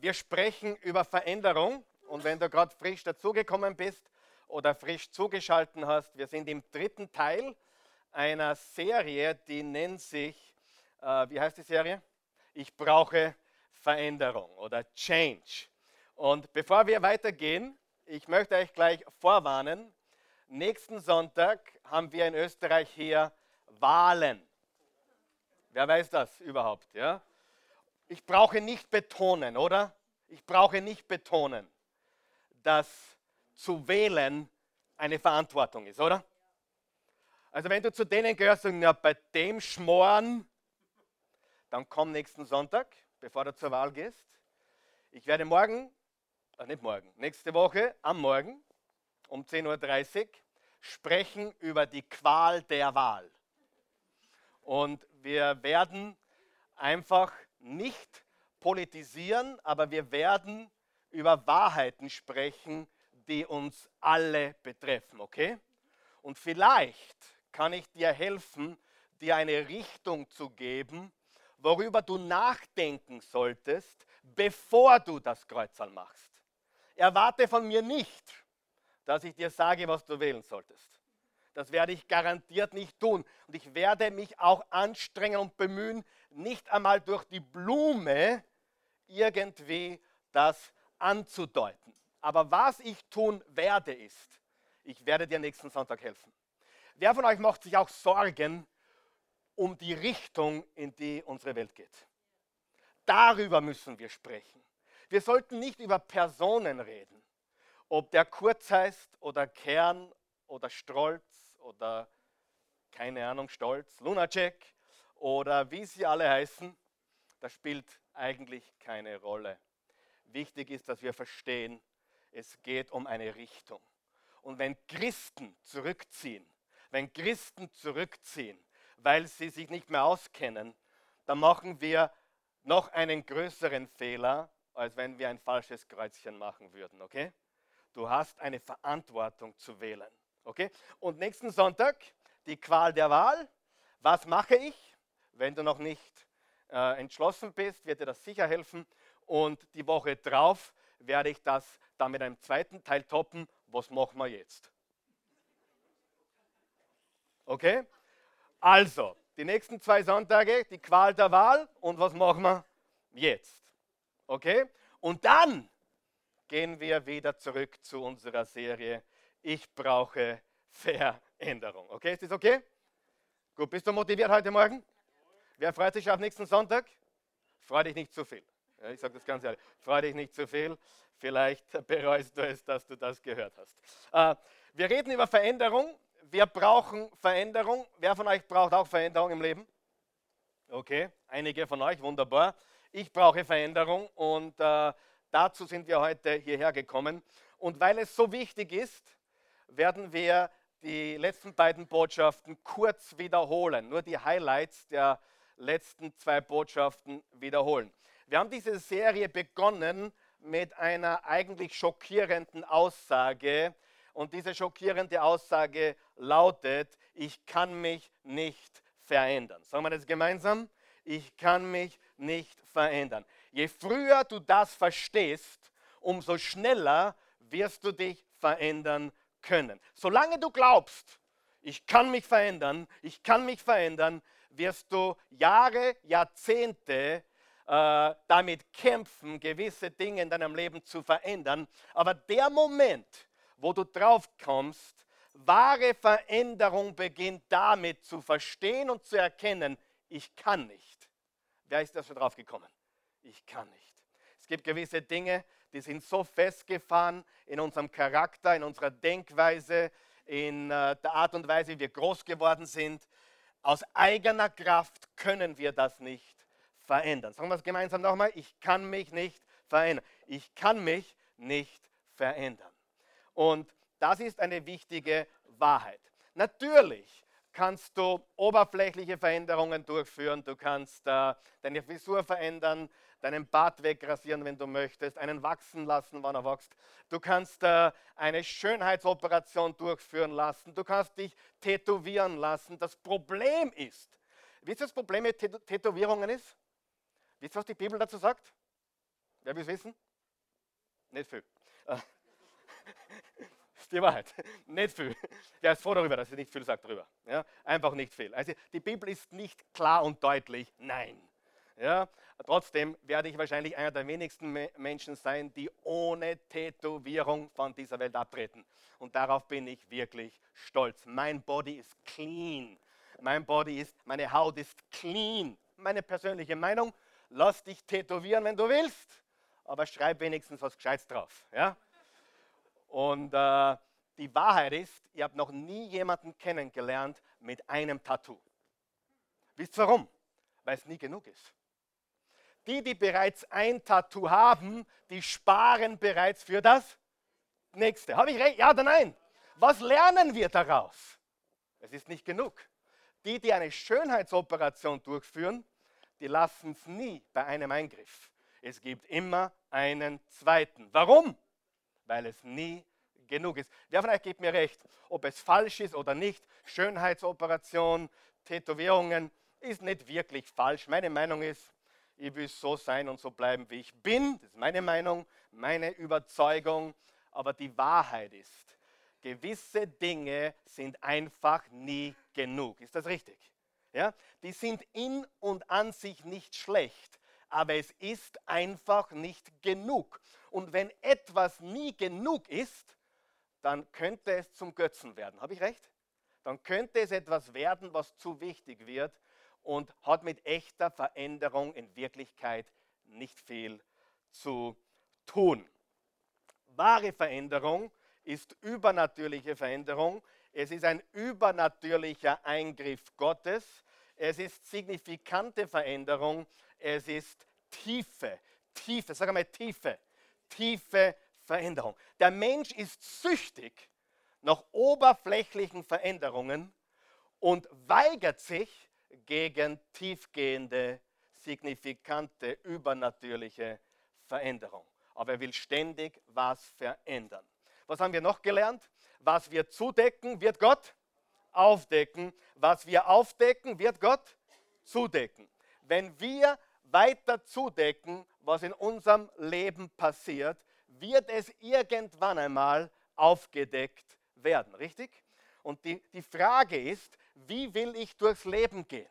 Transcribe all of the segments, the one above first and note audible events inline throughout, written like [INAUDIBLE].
wir sprechen über Veränderung und wenn du gerade frisch dazugekommen bist oder frisch zugeschaltet hast, wir sind im dritten Teil einer Serie, die nennt sich, äh, wie heißt die Serie? Ich brauche Veränderung oder Change. Und bevor wir weitergehen, ich möchte euch gleich vorwarnen, nächsten Sonntag haben wir in Österreich hier Wahlen. Wer weiß das überhaupt? Ja? Ich brauche nicht betonen, oder? Ich brauche nicht betonen, dass zu wählen eine Verantwortung ist, oder? Also wenn du zu denen gehörst und ja, bei dem schmoren, dann komm nächsten Sonntag, bevor du zur Wahl gehst. Ich werde morgen, ach nicht morgen, nächste Woche am Morgen um 10.30 Uhr sprechen über die Qual der Wahl. Und wir werden einfach nicht politisieren, aber wir werden über Wahrheiten sprechen, die uns alle betreffen, okay? Und vielleicht kann ich dir helfen, dir eine Richtung zu geben, worüber du nachdenken solltest, bevor du das Kreuzal machst. Erwarte von mir nicht, dass ich dir sage, was du wählen solltest. Das werde ich garantiert nicht tun. Und ich werde mich auch anstrengen und bemühen, nicht einmal durch die Blume irgendwie das anzudeuten. Aber was ich tun werde, ist, ich werde dir nächsten Sonntag helfen. Wer von euch macht sich auch Sorgen um die Richtung, in die unsere Welt geht? Darüber müssen wir sprechen. Wir sollten nicht über Personen reden, ob der Kurz heißt oder Kern oder Strolz oder keine Ahnung, Stolz, Lunacek oder wie sie alle heißen, das spielt eigentlich keine Rolle. Wichtig ist, dass wir verstehen, es geht um eine Richtung. Und wenn Christen zurückziehen, wenn Christen zurückziehen, weil sie sich nicht mehr auskennen, dann machen wir noch einen größeren Fehler, als wenn wir ein falsches Kreuzchen machen würden, okay? Du hast eine Verantwortung zu wählen. Okay? Und nächsten Sonntag die Qual der Wahl. Was mache ich? Wenn du noch nicht äh, entschlossen bist, wird dir das sicher helfen. Und die Woche drauf werde ich das dann mit einem zweiten Teil toppen. Was machen wir jetzt? Okay? Also, die nächsten zwei Sonntage, die Qual der Wahl. Und was machen wir jetzt? Okay? Und dann gehen wir wieder zurück zu unserer Serie ich brauche Veränderung. Okay, ist das okay? Gut, bist du motiviert heute Morgen? Wer freut sich auf nächsten Sonntag? Freu dich nicht zu viel. Ja, ich sage das ganz ehrlich. Freu dich nicht zu viel. Vielleicht bereust du es, dass du das gehört hast. Äh, wir reden über Veränderung. Wir brauchen Veränderung. Wer von euch braucht auch Veränderung im Leben? Okay, einige von euch, wunderbar. Ich brauche Veränderung und äh, dazu sind wir heute hierher gekommen. Und weil es so wichtig ist, werden wir die letzten beiden Botschaften kurz wiederholen, nur die Highlights der letzten zwei Botschaften wiederholen. Wir haben diese Serie begonnen mit einer eigentlich schockierenden Aussage und diese schockierende Aussage lautet, ich kann mich nicht verändern. Sagen wir das gemeinsam? Ich kann mich nicht verändern. Je früher du das verstehst, umso schneller wirst du dich verändern können. Solange du glaubst, ich kann mich verändern, ich kann mich verändern, wirst du Jahre, Jahrzehnte äh, damit kämpfen, gewisse Dinge in deinem Leben zu verändern. Aber der Moment, wo du drauf kommst, wahre Veränderung beginnt damit zu verstehen und zu erkennen, ich kann nicht. Wer ist da schon drauf gekommen? Ich kann nicht. Es gibt gewisse Dinge, die sind so festgefahren in unserem Charakter, in unserer Denkweise, in äh, der Art und Weise, wie wir groß geworden sind. Aus eigener Kraft können wir das nicht verändern. Sagen wir es gemeinsam nochmal. Ich kann mich nicht verändern. Ich kann mich nicht verändern. Und das ist eine wichtige Wahrheit. Natürlich kannst du oberflächliche Veränderungen durchführen. Du kannst äh, deine Frisur verändern, deinen Bart wegrasieren, wenn du möchtest, einen wachsen lassen, wann er wächst. Du kannst äh, eine Schönheitsoperation durchführen lassen. Du kannst dich tätowieren lassen. Das Problem ist, wisst ihr, das Problem mit Tätowierungen ist? Wisst ihr, was die Bibel dazu sagt? Wer will es wissen? Nicht viel. [LAUGHS] ist die Wahrheit. Nicht viel. Wer ist froh darüber, dass er nicht viel sagt darüber? Ja? Einfach nicht viel. Also die Bibel ist nicht klar und deutlich. Nein. Ja? Trotzdem werde ich wahrscheinlich einer der wenigsten Menschen sein, die ohne Tätowierung von dieser Welt abtreten. Und darauf bin ich wirklich stolz. Mein Body ist clean. Mein Body ist, meine Haut ist clean. Meine persönliche Meinung, lass dich tätowieren, wenn du willst, aber schreib wenigstens was Gescheites drauf. Ja? Und äh, die Wahrheit ist, ihr habt noch nie jemanden kennengelernt mit einem Tattoo. Wisst ihr warum? Weil es nie genug ist. Die, die bereits ein Tattoo haben, die sparen bereits für das nächste. Habe ich recht? Ja oder nein? Was lernen wir daraus? Es ist nicht genug. Die, die eine Schönheitsoperation durchführen, die lassen es nie bei einem Eingriff. Es gibt immer einen zweiten. Warum? Weil es nie genug ist. Wer von euch gibt mir recht, ob es falsch ist oder nicht, Schönheitsoperation, Tätowierungen, ist nicht wirklich falsch. Meine Meinung ist, ich will so sein und so bleiben, wie ich bin. Das ist meine Meinung, meine Überzeugung. Aber die Wahrheit ist, gewisse Dinge sind einfach nie genug. Ist das richtig? Ja? Die sind in und an sich nicht schlecht, aber es ist einfach nicht genug. Und wenn etwas nie genug ist, dann könnte es zum Götzen werden. Habe ich recht? Dann könnte es etwas werden, was zu wichtig wird und hat mit echter Veränderung in Wirklichkeit nicht viel zu tun. Wahre Veränderung ist übernatürliche Veränderung. Es ist ein übernatürlicher Eingriff Gottes. Es ist signifikante Veränderung. Es ist tiefe, tiefe, sag mal tiefe, tiefe Veränderung. Der Mensch ist süchtig nach oberflächlichen Veränderungen und weigert sich, gegen tiefgehende, signifikante, übernatürliche Veränderung. Aber er will ständig was verändern. Was haben wir noch gelernt? Was wir zudecken, wird Gott aufdecken. Was wir aufdecken, wird Gott zudecken. Wenn wir weiter zudecken, was in unserem Leben passiert, wird es irgendwann einmal aufgedeckt werden. Richtig? Und die, die Frage ist, wie will ich durchs Leben gehen?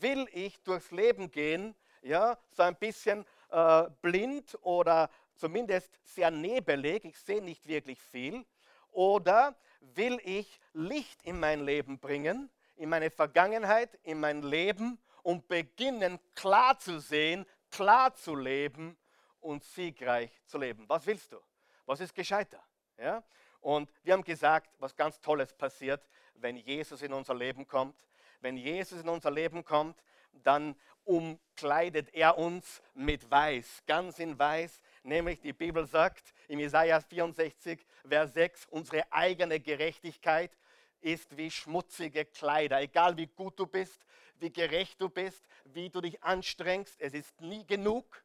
Will ich durchs Leben gehen, ja, so ein bisschen äh, blind oder zumindest sehr nebelig, ich sehe nicht wirklich viel, oder will ich Licht in mein Leben bringen, in meine Vergangenheit, in mein Leben und beginnen klar zu sehen, klar zu leben und siegreich zu leben. Was willst du? Was ist gescheiter? Ja? Und wir haben gesagt, was ganz Tolles passiert, wenn Jesus in unser Leben kommt. Wenn Jesus in unser Leben kommt, dann umkleidet er uns mit Weiß, ganz in Weiß. Nämlich die Bibel sagt im Jesaja 64, Vers 6, unsere eigene Gerechtigkeit ist wie schmutzige Kleider. Egal wie gut du bist, wie gerecht du bist, wie du dich anstrengst, es ist nie genug.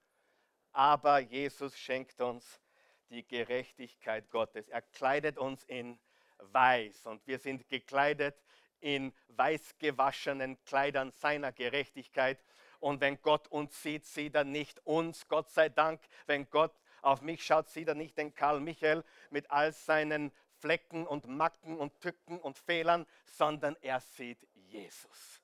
Aber Jesus schenkt uns die Gerechtigkeit Gottes. Er kleidet uns in Weiß und wir sind gekleidet in weiß gewaschenen Kleidern seiner Gerechtigkeit. Und wenn Gott uns sieht, sieht er nicht uns, Gott sei Dank. Wenn Gott auf mich schaut, sieht er nicht den Karl Michael mit all seinen Flecken und Macken und Tücken und Fehlern, sondern er sieht Jesus.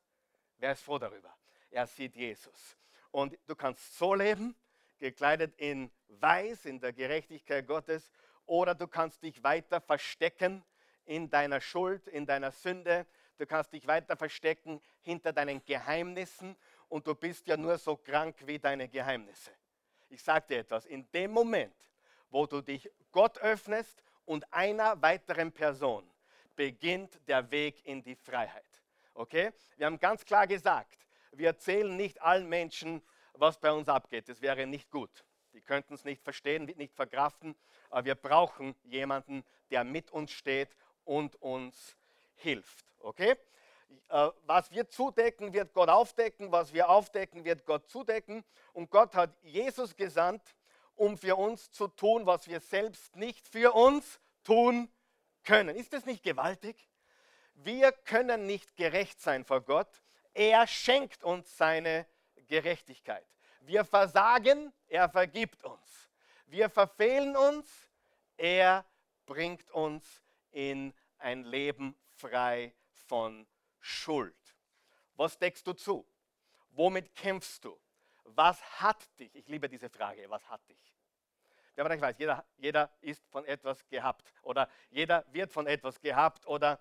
Wer ist froh darüber? Er sieht Jesus. Und du kannst so leben, gekleidet in Weiß, in der Gerechtigkeit Gottes, oder du kannst dich weiter verstecken in deiner Schuld, in deiner Sünde. Du kannst dich weiter verstecken hinter deinen Geheimnissen und du bist ja nur so krank wie deine Geheimnisse. Ich sage dir etwas, in dem Moment, wo du dich Gott öffnest und einer weiteren Person, beginnt der Weg in die Freiheit. Okay? Wir haben ganz klar gesagt, wir erzählen nicht allen Menschen, was bei uns abgeht. Das wäre nicht gut. Die könnten es nicht verstehen, nicht verkraften, aber wir brauchen jemanden, der mit uns steht und uns hilft. Okay? Äh, was wir zudecken, wird Gott aufdecken. Was wir aufdecken, wird Gott zudecken. Und Gott hat Jesus gesandt, um für uns zu tun, was wir selbst nicht für uns tun können. Ist das nicht gewaltig? Wir können nicht gerecht sein vor Gott. Er schenkt uns seine Gerechtigkeit. Wir versagen, er vergibt uns. Wir verfehlen uns, er bringt uns in ein Leben frei von Schuld. Was deckst du zu? Womit kämpfst du? Was hat dich? Ich liebe diese Frage, was hat dich? Wer von euch weiß, jeder, jeder ist von etwas gehabt oder jeder wird von etwas gehabt oder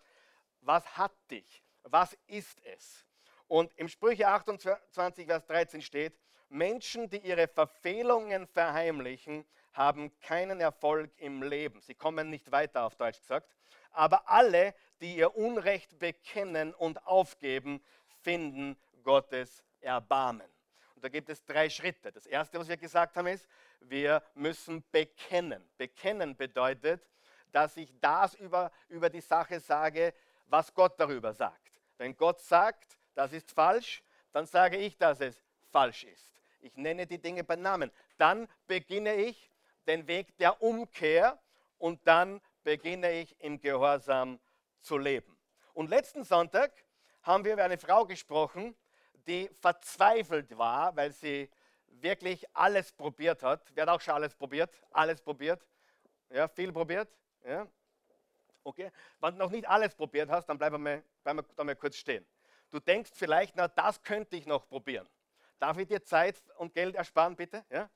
was hat dich? Was ist es? Und im Sprüche 28, Vers 13 steht, Menschen, die ihre Verfehlungen verheimlichen, haben keinen Erfolg im Leben. Sie kommen nicht weiter, auf Deutsch gesagt. Aber alle, die ihr Unrecht bekennen und aufgeben, finden Gottes Erbarmen. Und da gibt es drei Schritte. Das erste, was wir gesagt haben, ist, wir müssen bekennen. Bekennen bedeutet, dass ich das über, über die Sache sage, was Gott darüber sagt. Wenn Gott sagt, das ist falsch, dann sage ich, dass es falsch ist. Ich nenne die Dinge beim Namen. Dann beginne ich den Weg der Umkehr und dann beginne ich im Gehorsam zu leben. Und letzten Sonntag haben wir über eine Frau gesprochen, die verzweifelt war, weil sie wirklich alles probiert hat. Wer hat auch schon alles probiert? Alles probiert? Ja, viel probiert? Ja? Okay. Wenn du noch nicht alles probiert hast, dann bleib mal, bleib da mal kurz stehen. Du denkst vielleicht, na, das könnte ich noch probieren. Darf ich dir Zeit und Geld ersparen, bitte? Ja?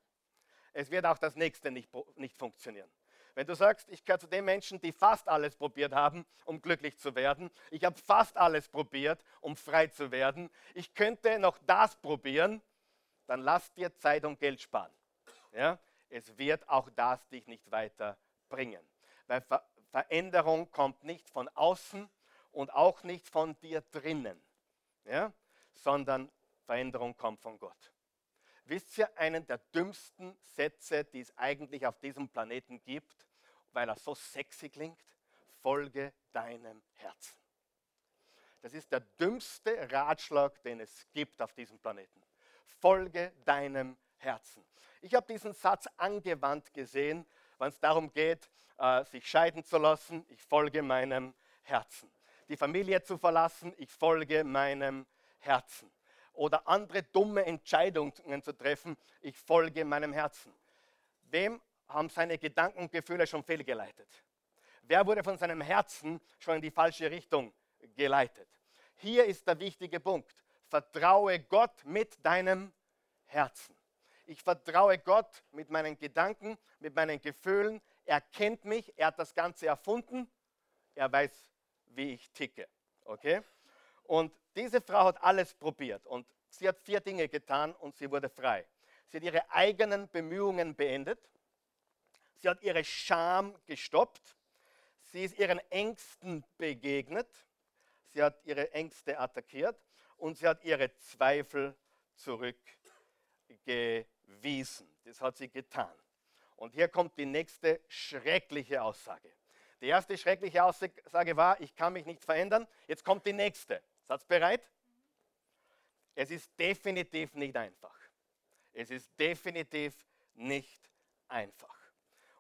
Es wird auch das nächste nicht, nicht funktionieren. Wenn du sagst, ich gehöre zu den Menschen, die fast alles probiert haben, um glücklich zu werden, ich habe fast alles probiert, um frei zu werden, ich könnte noch das probieren, dann lass dir Zeit und Geld sparen. Ja? Es wird auch das dich nicht weiterbringen. Weil Ver Veränderung kommt nicht von außen und auch nicht von dir drinnen, ja? sondern Veränderung kommt von Gott. Wisst ihr einen der dümmsten Sätze, die es eigentlich auf diesem Planeten gibt, weil er so sexy klingt? Folge deinem Herzen. Das ist der dümmste Ratschlag, den es gibt auf diesem Planeten. Folge deinem Herzen. Ich habe diesen Satz angewandt gesehen, wenn es darum geht, äh, sich scheiden zu lassen. Ich folge meinem Herzen. Die Familie zu verlassen. Ich folge meinem Herzen oder andere dumme Entscheidungen zu treffen. Ich folge meinem Herzen. Wem haben seine Gedanken und Gefühle schon fehlgeleitet? Wer wurde von seinem Herzen schon in die falsche Richtung geleitet? Hier ist der wichtige Punkt. Vertraue Gott mit deinem Herzen. Ich vertraue Gott mit meinen Gedanken, mit meinen Gefühlen. Er kennt mich, er hat das Ganze erfunden. Er weiß, wie ich ticke. Okay? Und diese Frau hat alles probiert und sie hat vier Dinge getan und sie wurde frei. Sie hat ihre eigenen Bemühungen beendet. Sie hat ihre Scham gestoppt. Sie ist ihren Ängsten begegnet. Sie hat ihre Ängste attackiert und sie hat ihre Zweifel zurückgewiesen. Das hat sie getan. Und hier kommt die nächste schreckliche Aussage. Die erste schreckliche Aussage war, ich kann mich nicht verändern. Jetzt kommt die nächste. Seid bereit? Es ist definitiv nicht einfach. Es ist definitiv nicht einfach.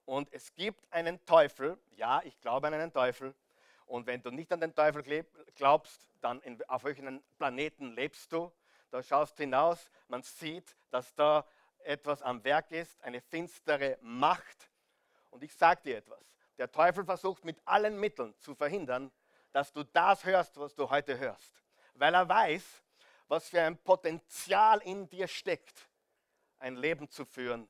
Und es gibt einen Teufel, ja, ich glaube an einen Teufel. Und wenn du nicht an den Teufel glaubst, dann in, auf welchen Planeten lebst du? Da schaust du hinaus, man sieht, dass da etwas am Werk ist, eine finstere Macht. Und ich sage dir etwas, der Teufel versucht mit allen Mitteln zu verhindern, dass du das hörst, was du heute hörst. Weil er weiß, was für ein Potenzial in dir steckt, ein Leben zu führen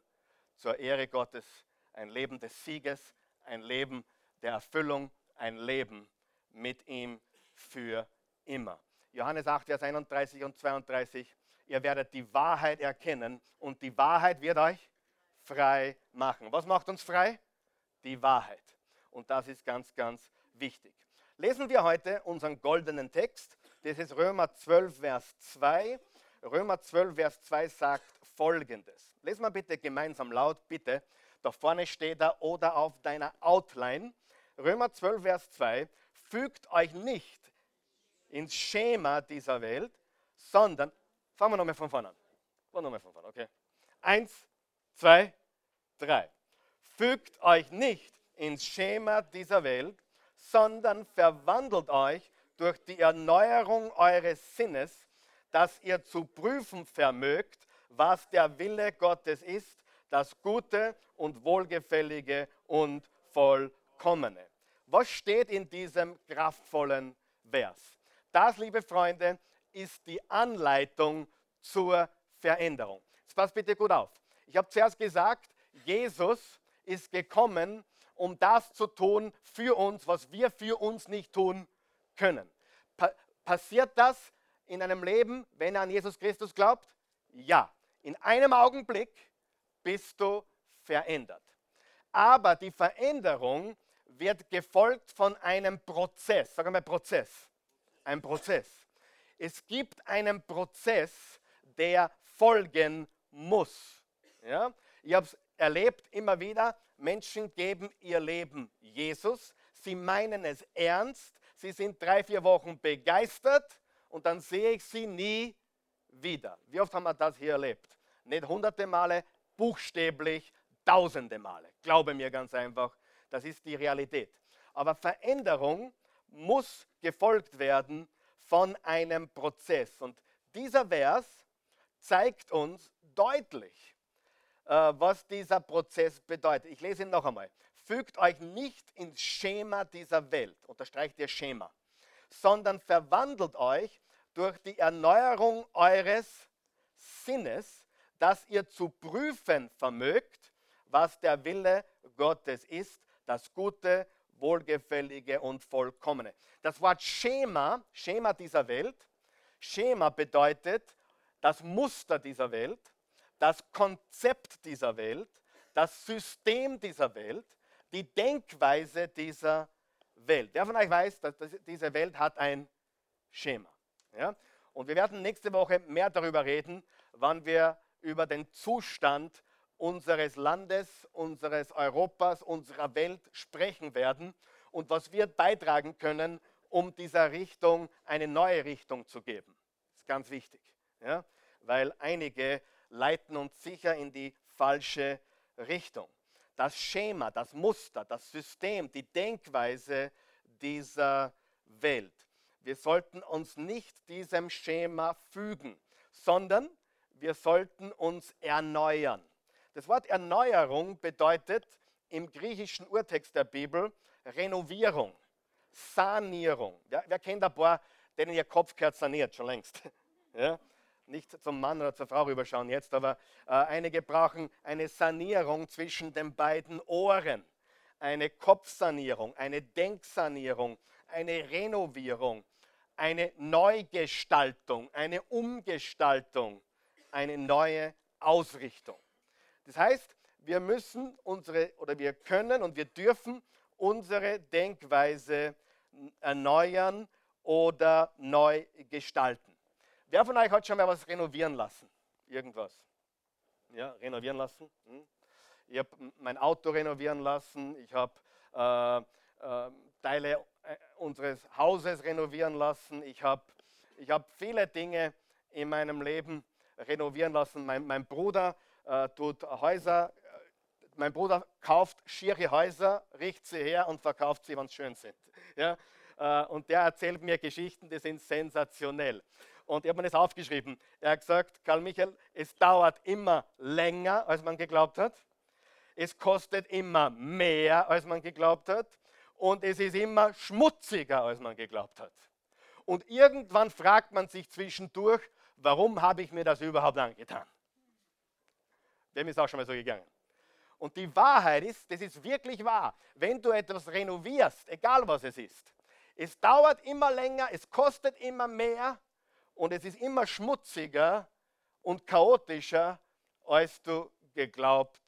zur Ehre Gottes, ein Leben des Sieges, ein Leben der Erfüllung, ein Leben mit ihm für immer. Johannes 8, Vers 31 und 32. Ihr werdet die Wahrheit erkennen und die Wahrheit wird euch frei machen. Was macht uns frei? Die Wahrheit. Und das ist ganz, ganz wichtig. Lesen wir heute unseren goldenen Text. Das ist Römer 12, Vers 2. Römer 12, Vers 2 sagt folgendes. Lesen wir bitte gemeinsam laut, bitte. Da vorne steht da oder auf deiner Outline. Römer 12, Vers 2. Fügt euch nicht ins Schema dieser Welt, sondern, fangen wir nochmal von vorne an. Fangen wir nochmal von vorne, okay. Eins, zwei, drei. Fügt euch nicht ins Schema dieser Welt, sondern verwandelt euch durch die Erneuerung eures Sinnes, dass ihr zu prüfen vermögt, was der Wille Gottes ist, das Gute und Wohlgefällige und Vollkommene. Was steht in diesem kraftvollen Vers? Das, liebe Freunde, ist die Anleitung zur Veränderung. Jetzt passt bitte gut auf. Ich habe zuerst gesagt, Jesus ist gekommen, um das zu tun für uns, was wir für uns nicht tun können. Pa passiert das in einem Leben, wenn er an Jesus Christus glaubt? Ja. In einem Augenblick bist du verändert. Aber die Veränderung wird gefolgt von einem Prozess. Sag mal Prozess. Ein Prozess. Es gibt einen Prozess, der folgen muss. Ja? Ich habe es erlebt immer wieder, Menschen geben ihr Leben Jesus, sie meinen es ernst, sie sind drei, vier Wochen begeistert und dann sehe ich sie nie wieder. Wie oft haben wir das hier erlebt? Nicht hunderte Male, buchstäblich tausende Male. Glaube mir ganz einfach, das ist die Realität. Aber Veränderung muss gefolgt werden von einem Prozess. Und dieser Vers zeigt uns deutlich, was dieser Prozess bedeutet. Ich lese ihn noch einmal. Fügt euch nicht ins Schema dieser Welt, unterstreicht ihr Schema, sondern verwandelt euch durch die Erneuerung eures Sinnes, dass ihr zu prüfen vermögt, was der Wille Gottes ist, das Gute, Wohlgefällige und Vollkommene. Das Wort Schema, Schema dieser Welt, Schema bedeutet das Muster dieser Welt, das Konzept dieser Welt, das System dieser Welt, die Denkweise dieser Welt. Wer von euch weiß, dass diese Welt hat ein Schema. Ja? Und wir werden nächste Woche mehr darüber reden, wann wir über den Zustand unseres Landes, unseres Europas, unserer Welt sprechen werden und was wir beitragen können, um dieser Richtung eine neue Richtung zu geben. Das ist ganz wichtig, ja? weil einige leiten uns sicher in die falsche Richtung. Das Schema, das Muster, das System, die Denkweise dieser Welt. Wir sollten uns nicht diesem Schema fügen, sondern wir sollten uns erneuern. Das Wort Erneuerung bedeutet im griechischen Urtext der Bibel Renovierung, Sanierung. Ja, wer kennt ein paar, denen ihr Kopf gehört saniert, schon längst? [LAUGHS] Ja? Nicht zum Mann oder zur Frau rüberschauen jetzt, aber äh, einige brauchen eine Sanierung zwischen den beiden Ohren, eine Kopfsanierung, eine Denksanierung, eine Renovierung, eine Neugestaltung, eine Umgestaltung, eine neue Ausrichtung. Das heißt, wir müssen unsere oder wir können und wir dürfen unsere Denkweise erneuern oder neu gestalten. Wer von euch hat schon mal was renovieren lassen? Irgendwas? Ja, renovieren lassen? Hm? Ich habe mein Auto renovieren lassen, ich habe äh, äh, Teile unseres Hauses renovieren lassen, ich habe ich hab viele Dinge in meinem Leben renovieren lassen. Mein, mein Bruder äh, tut Häuser, äh, mein Bruder kauft schiere Häuser, richtet sie her und verkauft sie, wenn sie schön sind. [LAUGHS] Ja? Äh, und der erzählt mir Geschichten, die sind sensationell. Und ich habe mir das aufgeschrieben. Er hat gesagt, Karl Michael, es dauert immer länger, als man geglaubt hat. Es kostet immer mehr, als man geglaubt hat. Und es ist immer schmutziger, als man geglaubt hat. Und irgendwann fragt man sich zwischendurch, warum habe ich mir das überhaupt angetan? Dem ist auch schon mal so gegangen. Und die Wahrheit ist, das ist wirklich wahr, wenn du etwas renovierst, egal was es ist, es dauert immer länger, es kostet immer mehr und es ist immer schmutziger und chaotischer, als du geglaubt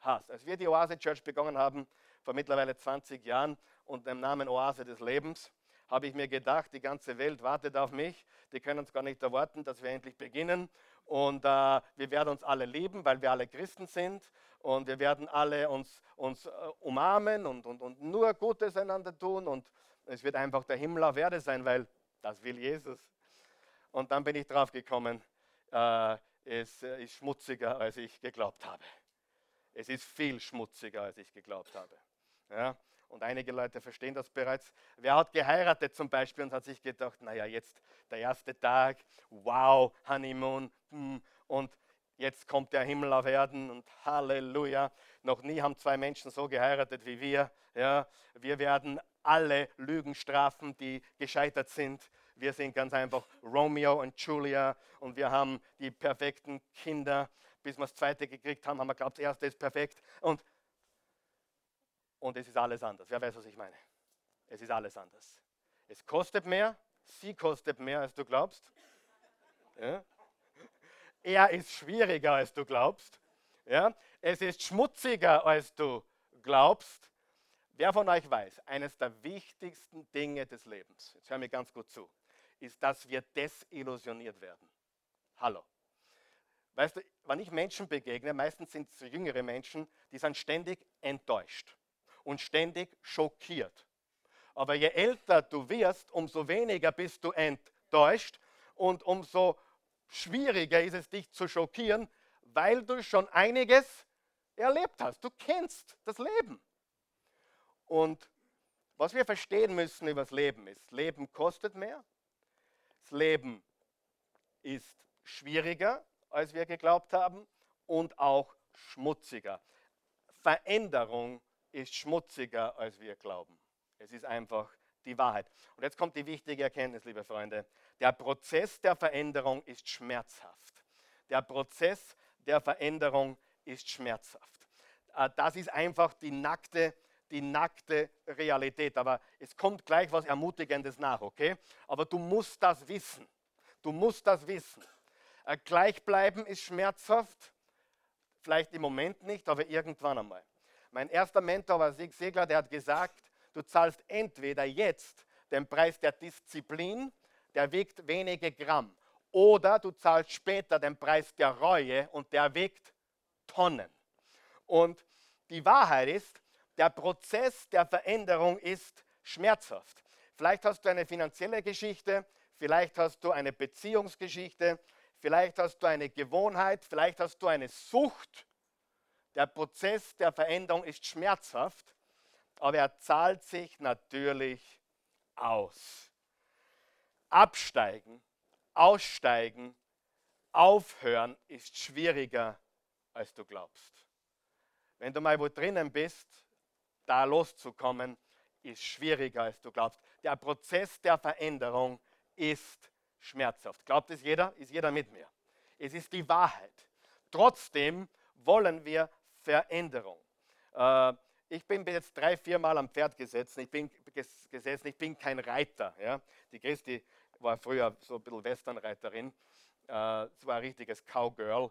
hast. Als wir die Oase Church begonnen haben, vor mittlerweile 20 Jahren, unter dem Namen Oase des Lebens, habe ich mir gedacht, die ganze Welt wartet auf mich. Die können uns gar nicht erwarten, dass wir endlich beginnen. Und äh, wir werden uns alle lieben, weil wir alle Christen sind. Und wir werden alle uns, uns äh, umarmen und, und, und nur Gutes einander tun. Und es wird einfach der Himmel auf Erde sein, weil das will Jesus. Und dann bin ich drauf gekommen, äh, es ist schmutziger, als ich geglaubt habe. Es ist viel schmutziger, als ich geglaubt habe. Ja? Und einige Leute verstehen das bereits. Wer hat geheiratet zum Beispiel und hat sich gedacht, naja, jetzt der erste Tag, wow, Honeymoon. Hm. Und jetzt kommt der Himmel auf Erden und Halleluja. Noch nie haben zwei Menschen so geheiratet wie wir. Ja, wir werden alle Lügen strafen, die gescheitert sind. Wir sind ganz einfach Romeo und Julia und wir haben die perfekten Kinder. Bis wir das zweite gekriegt haben, haben wir geglaubt, das erste ist perfekt. Und, und es ist alles anders. Wer weiß, was ich meine? Es ist alles anders. Es kostet mehr, sie kostet mehr, als du glaubst. Ja? Er ist schwieriger, als du glaubst. Ja? Es ist schmutziger, als du glaubst. Wer von euch weiß, eines der wichtigsten Dinge des Lebens, jetzt hör mir ganz gut zu, ist, dass wir desillusioniert werden. Hallo. Weißt du, wenn ich Menschen begegne, meistens sind es jüngere Menschen, die sind ständig enttäuscht und ständig schockiert. Aber je älter du wirst, umso weniger bist du enttäuscht und umso schwieriger ist es, dich zu schockieren, weil du schon einiges erlebt hast. Du kennst das Leben. Und was wir verstehen müssen über das Leben ist, Leben kostet mehr, das Leben ist schwieriger, als wir geglaubt haben und auch schmutziger. Veränderung ist schmutziger, als wir glauben. Es ist einfach die Wahrheit. Und jetzt kommt die wichtige Erkenntnis, liebe Freunde. Der Prozess der Veränderung ist schmerzhaft. Der Prozess der Veränderung ist schmerzhaft. Äh, das ist einfach die nackte, die nackte Realität. Aber es kommt gleich was Ermutigendes nach, okay? Aber du musst das wissen. Du musst das wissen. Äh, Gleichbleiben ist schmerzhaft. Vielleicht im Moment nicht, aber irgendwann einmal. Mein erster Mentor war Sieg Segler, der hat gesagt, du zahlst entweder jetzt den Preis der Disziplin der wiegt wenige Gramm. Oder du zahlst später den Preis der Reue und der wiegt Tonnen. Und die Wahrheit ist, der Prozess der Veränderung ist schmerzhaft. Vielleicht hast du eine finanzielle Geschichte, vielleicht hast du eine Beziehungsgeschichte, vielleicht hast du eine Gewohnheit, vielleicht hast du eine Sucht. Der Prozess der Veränderung ist schmerzhaft, aber er zahlt sich natürlich aus. Absteigen, aussteigen, aufhören ist schwieriger, als du glaubst. Wenn du mal wo drinnen bist, da loszukommen, ist schwieriger, als du glaubst. Der Prozess der Veränderung ist schmerzhaft. Glaubt es jeder? Ist jeder mit mir? Es ist die Wahrheit. Trotzdem wollen wir Veränderung. Äh, ich bin jetzt drei, vier Mal am Pferd gesessen. Ich bin gesessen. Ich bin kein Reiter. Die Christi war früher so ein bisschen Westernreiterin. Äh, es war ein richtiges Cowgirl.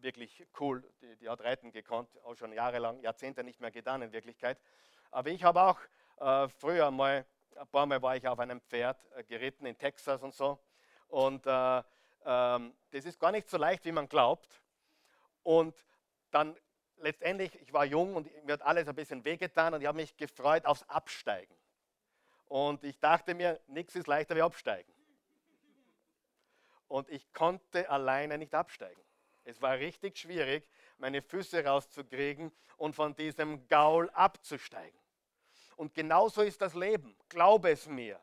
Wirklich cool. Die, die, hat reiten gekonnt, auch schon jahrelang, Jahrzehnte nicht mehr getan in Wirklichkeit. Aber ich habe auch äh, früher mal, ein paar Mal war ich auf einem Pferd äh, geritten in Texas und so. Und äh, ähm, das ist gar nicht so leicht, wie man glaubt. Und dann letztendlich, ich war jung und mir hat alles ein bisschen wehgetan und ich habe mich gefreut aufs Absteigen. Und ich dachte mir, nichts ist leichter wie absteigen. Und ich konnte alleine nicht absteigen. Es war richtig schwierig, meine Füße rauszukriegen und von diesem Gaul abzusteigen. Und genauso ist das Leben. Glaube es mir.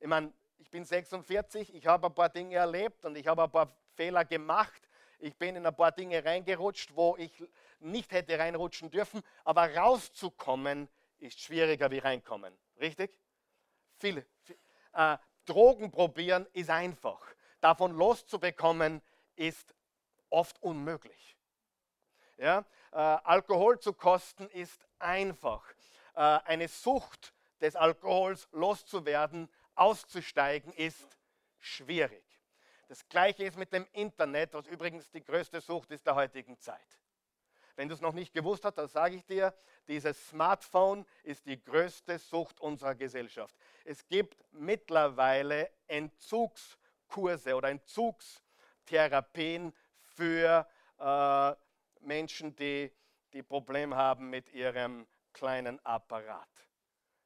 Ich meine, ich bin 46, ich habe ein paar Dinge erlebt und ich habe ein paar Fehler gemacht. Ich bin in ein paar Dinge reingerutscht, wo ich nicht hätte reinrutschen dürfen. Aber rauszukommen ist schwieriger wie reinkommen. Richtig? Viel, viel äh, Drogen probieren ist einfach. Davon loszubekommen ist oft unmöglich. Ja? Äh, Alkohol zu kosten ist einfach. Äh, eine Sucht des Alkohols loszuwerden, auszusteigen, ist schwierig. Das gleiche ist mit dem Internet, was übrigens die größte Sucht ist der heutigen Zeit. Wenn du es noch nicht gewusst hast, dann sage ich dir, dieses Smartphone ist die größte Sucht unserer Gesellschaft. Es gibt mittlerweile Entzugskurse oder Entzugstherapien für äh, Menschen, die, die Probleme haben mit ihrem kleinen Apparat.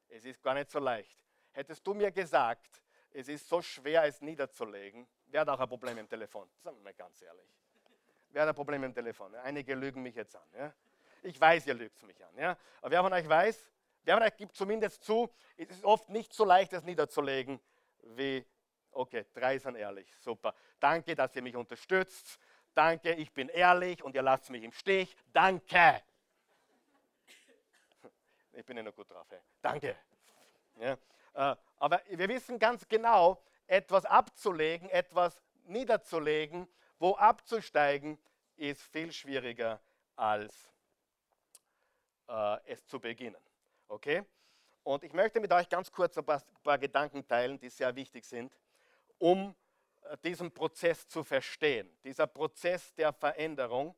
Es ist gar nicht so leicht. Hättest du mir gesagt, es ist so schwer, es niederzulegen, wäre auch ein Problem im Telefon. Sagen wir mal ganz ehrlich. Wer hat ein Problem dem Telefon? Einige lügen mich jetzt an. Ja? Ich weiß, ihr lügt mich an. Ja? Aber wer von euch weiß, wer von euch gibt zumindest zu, es ist oft nicht so leicht, es niederzulegen, wie Okay, drei sind ehrlich. Super. Danke, dass ihr mich unterstützt. Danke, ich bin ehrlich und ihr lasst mich im Stich. Danke. [LAUGHS] Ich bin ja noch gut drauf. Hey. Danke. Ja, äh, aber wir wissen ganz genau, etwas abzulegen, etwas niederzulegen, wo abzusteigen, ist viel schwieriger als äh, es zu beginnen. Okay? Und ich möchte mit euch ganz kurz ein paar, paar Gedanken teilen, die sehr wichtig sind, um diesen Prozess zu verstehen. Dieser Prozess der Veränderung,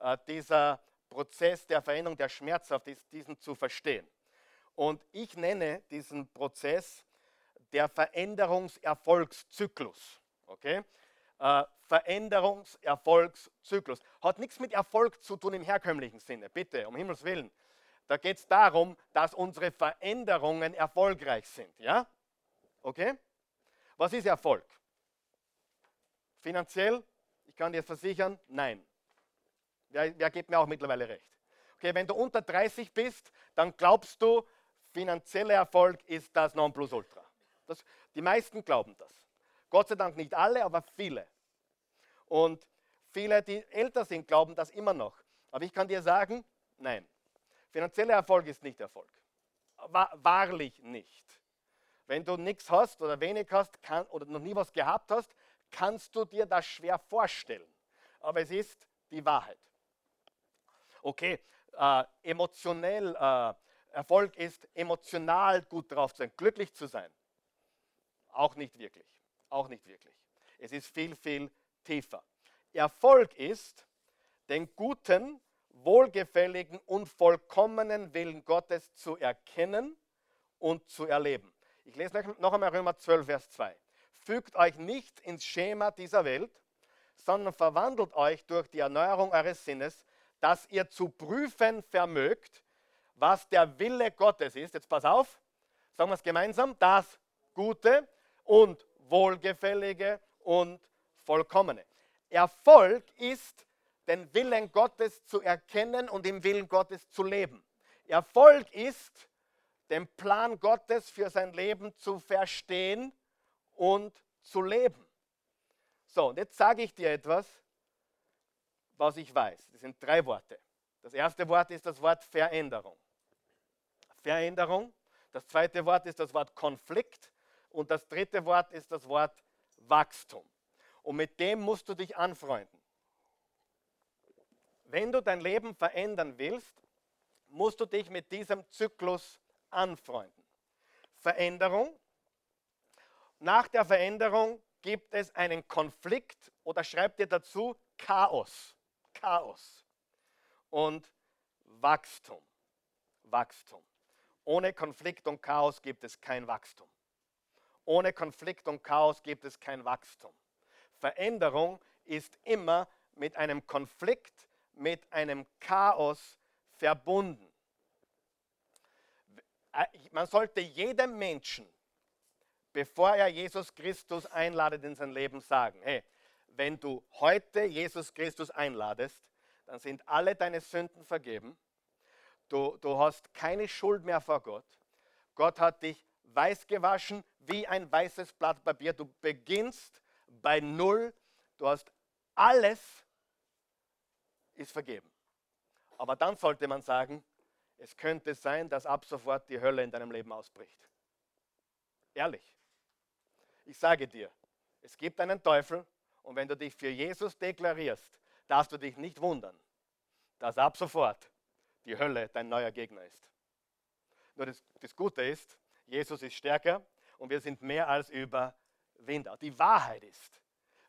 äh, dieser Prozess der Veränderung, der schmerzhaft ist, diesen zu verstehen. Und ich nenne diesen Prozess der Veränderungserfolgszyklus. Okay? Äh, Veränderungserfolgszyklus. Hat nichts mit Erfolg zu tun im herkömmlichen Sinne, bitte, um Himmels Willen. Da geht es darum, dass unsere Veränderungen erfolgreich sind. Ja? Okay? Was ist Erfolg? Finanziell? Ich kann dir versichern, nein. Wer, wer gibt mir auch mittlerweile recht? Okay, wenn du unter 30 bist, dann glaubst du, finanzieller Erfolg ist das Nonplusultra. Das, die meisten glauben das. Gott sei Dank nicht alle, aber viele. Und viele, die älter sind, glauben das immer noch. Aber ich kann dir sagen, nein. Finanzieller Erfolg ist nicht Erfolg. Wahrlich nicht. Wenn du nichts hast oder wenig hast kann, oder noch nie was gehabt hast, kannst du dir das schwer vorstellen. Aber es ist die Wahrheit. Okay, äh, emotionell, äh, Erfolg ist emotional gut drauf zu sein, glücklich zu sein. Auch nicht wirklich. Auch nicht wirklich. Es ist viel, viel tiefer. Erfolg ist, den guten, wohlgefälligen und vollkommenen Willen Gottes zu erkennen und zu erleben. Ich lese noch einmal Römer 12, Vers 2. Fügt euch nicht ins Schema dieser Welt, sondern verwandelt euch durch die Erneuerung eures Sinnes, dass ihr zu prüfen vermögt, was der Wille Gottes ist. Jetzt pass auf, sagen wir es gemeinsam, das Gute und Wohlgefällige und Vollkommene. Erfolg ist, den Willen Gottes zu erkennen und im Willen Gottes zu leben. Erfolg ist, den Plan Gottes für sein Leben zu verstehen und zu leben. So, und jetzt sage ich dir etwas, was ich weiß. Das sind drei Worte. Das erste Wort ist das Wort Veränderung. Veränderung. Das zweite Wort ist das Wort Konflikt. Und das dritte Wort ist das Wort Wachstum. Und mit dem musst du dich anfreunden. Wenn du dein Leben verändern willst, musst du dich mit diesem Zyklus anfreunden. Veränderung. Nach der Veränderung gibt es einen Konflikt oder schreibt dir dazu Chaos. Chaos. Und Wachstum. Wachstum. Ohne Konflikt und Chaos gibt es kein Wachstum. Ohne Konflikt und Chaos gibt es kein Wachstum. Veränderung ist immer mit einem Konflikt, mit einem Chaos verbunden. Äh, man sollte jedem Menschen, bevor er Jesus Christus einladet in sein Leben, sagen, hey, wenn du heute Jesus Christus einladest, dann sind alle deine Sünden vergeben. Du, du hast keine Schuld mehr vor Gott. Gott hat dich weiß gewaschen wie ein weißes Blatt Papier. Du beginnst bei Null. Du hast alles ist vergeben. Aber dann sollte man sagen, es könnte sein, dass ab sofort die Hölle in deinem Leben ausbricht. Ehrlich. Ich sage dir, es gibt einen Teufel und wenn du dich für Jesus deklarierst, darfst du dich nicht wundern, dass ab sofort die Hölle dein neuer Gegner ist. Nur das, das Gute ist, Jesus ist stärker und wir sind mehr als Überwinder. Die Wahrheit ist,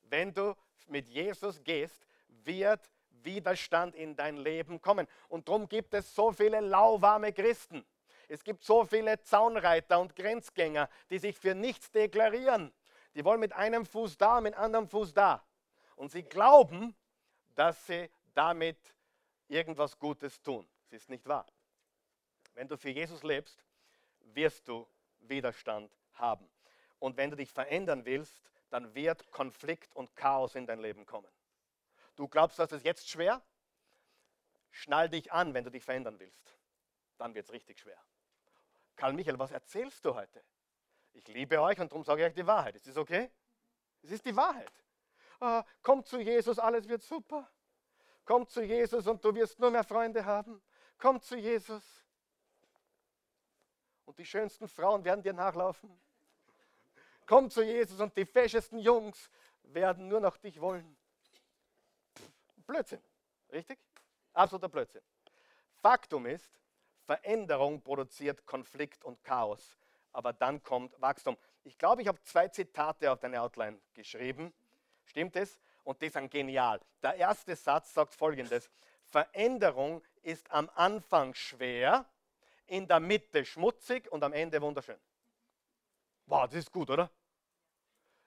wenn du mit Jesus gehst, wird Widerstand in dein Leben kommen. Und darum gibt es so viele lauwarme Christen. Es gibt so viele Zaunreiter und Grenzgänger, die sich für nichts deklarieren. Die wollen mit einem Fuß da, mit anderem Fuß da. Und sie glauben, dass sie damit irgendwas Gutes tun. Das ist nicht wahr. Wenn du für Jesus lebst, wirst du Widerstand haben. Und wenn du dich verändern willst, dann wird Konflikt und Chaos in dein Leben kommen. Du glaubst, dass es jetzt schwer? Schnall dich an, wenn du dich verändern willst. Dann wird es richtig schwer. Karl Michael, was erzählst du heute? Ich liebe euch und darum sage ich euch die Wahrheit. Ist das okay? Es ist die Wahrheit. Ah, komm zu Jesus, alles wird super. Komm zu Jesus und du wirst nur mehr Freunde haben. Komm zu Jesus. Und die schönsten Frauen werden dir nachlaufen. Komm zu Jesus und die feschesten Jungs werden nur noch dich wollen. Blödsinn, richtig? Absoluter Blödsinn. Faktum ist, Veränderung produziert Konflikt und Chaos, aber dann kommt Wachstum. Ich glaube, ich habe zwei Zitate auf deine Outline geschrieben. Stimmt es? Und die sind genial. Der erste Satz sagt folgendes: Veränderung ist am Anfang schwer, in der Mitte schmutzig und am Ende wunderschön. Wow, das ist gut, oder?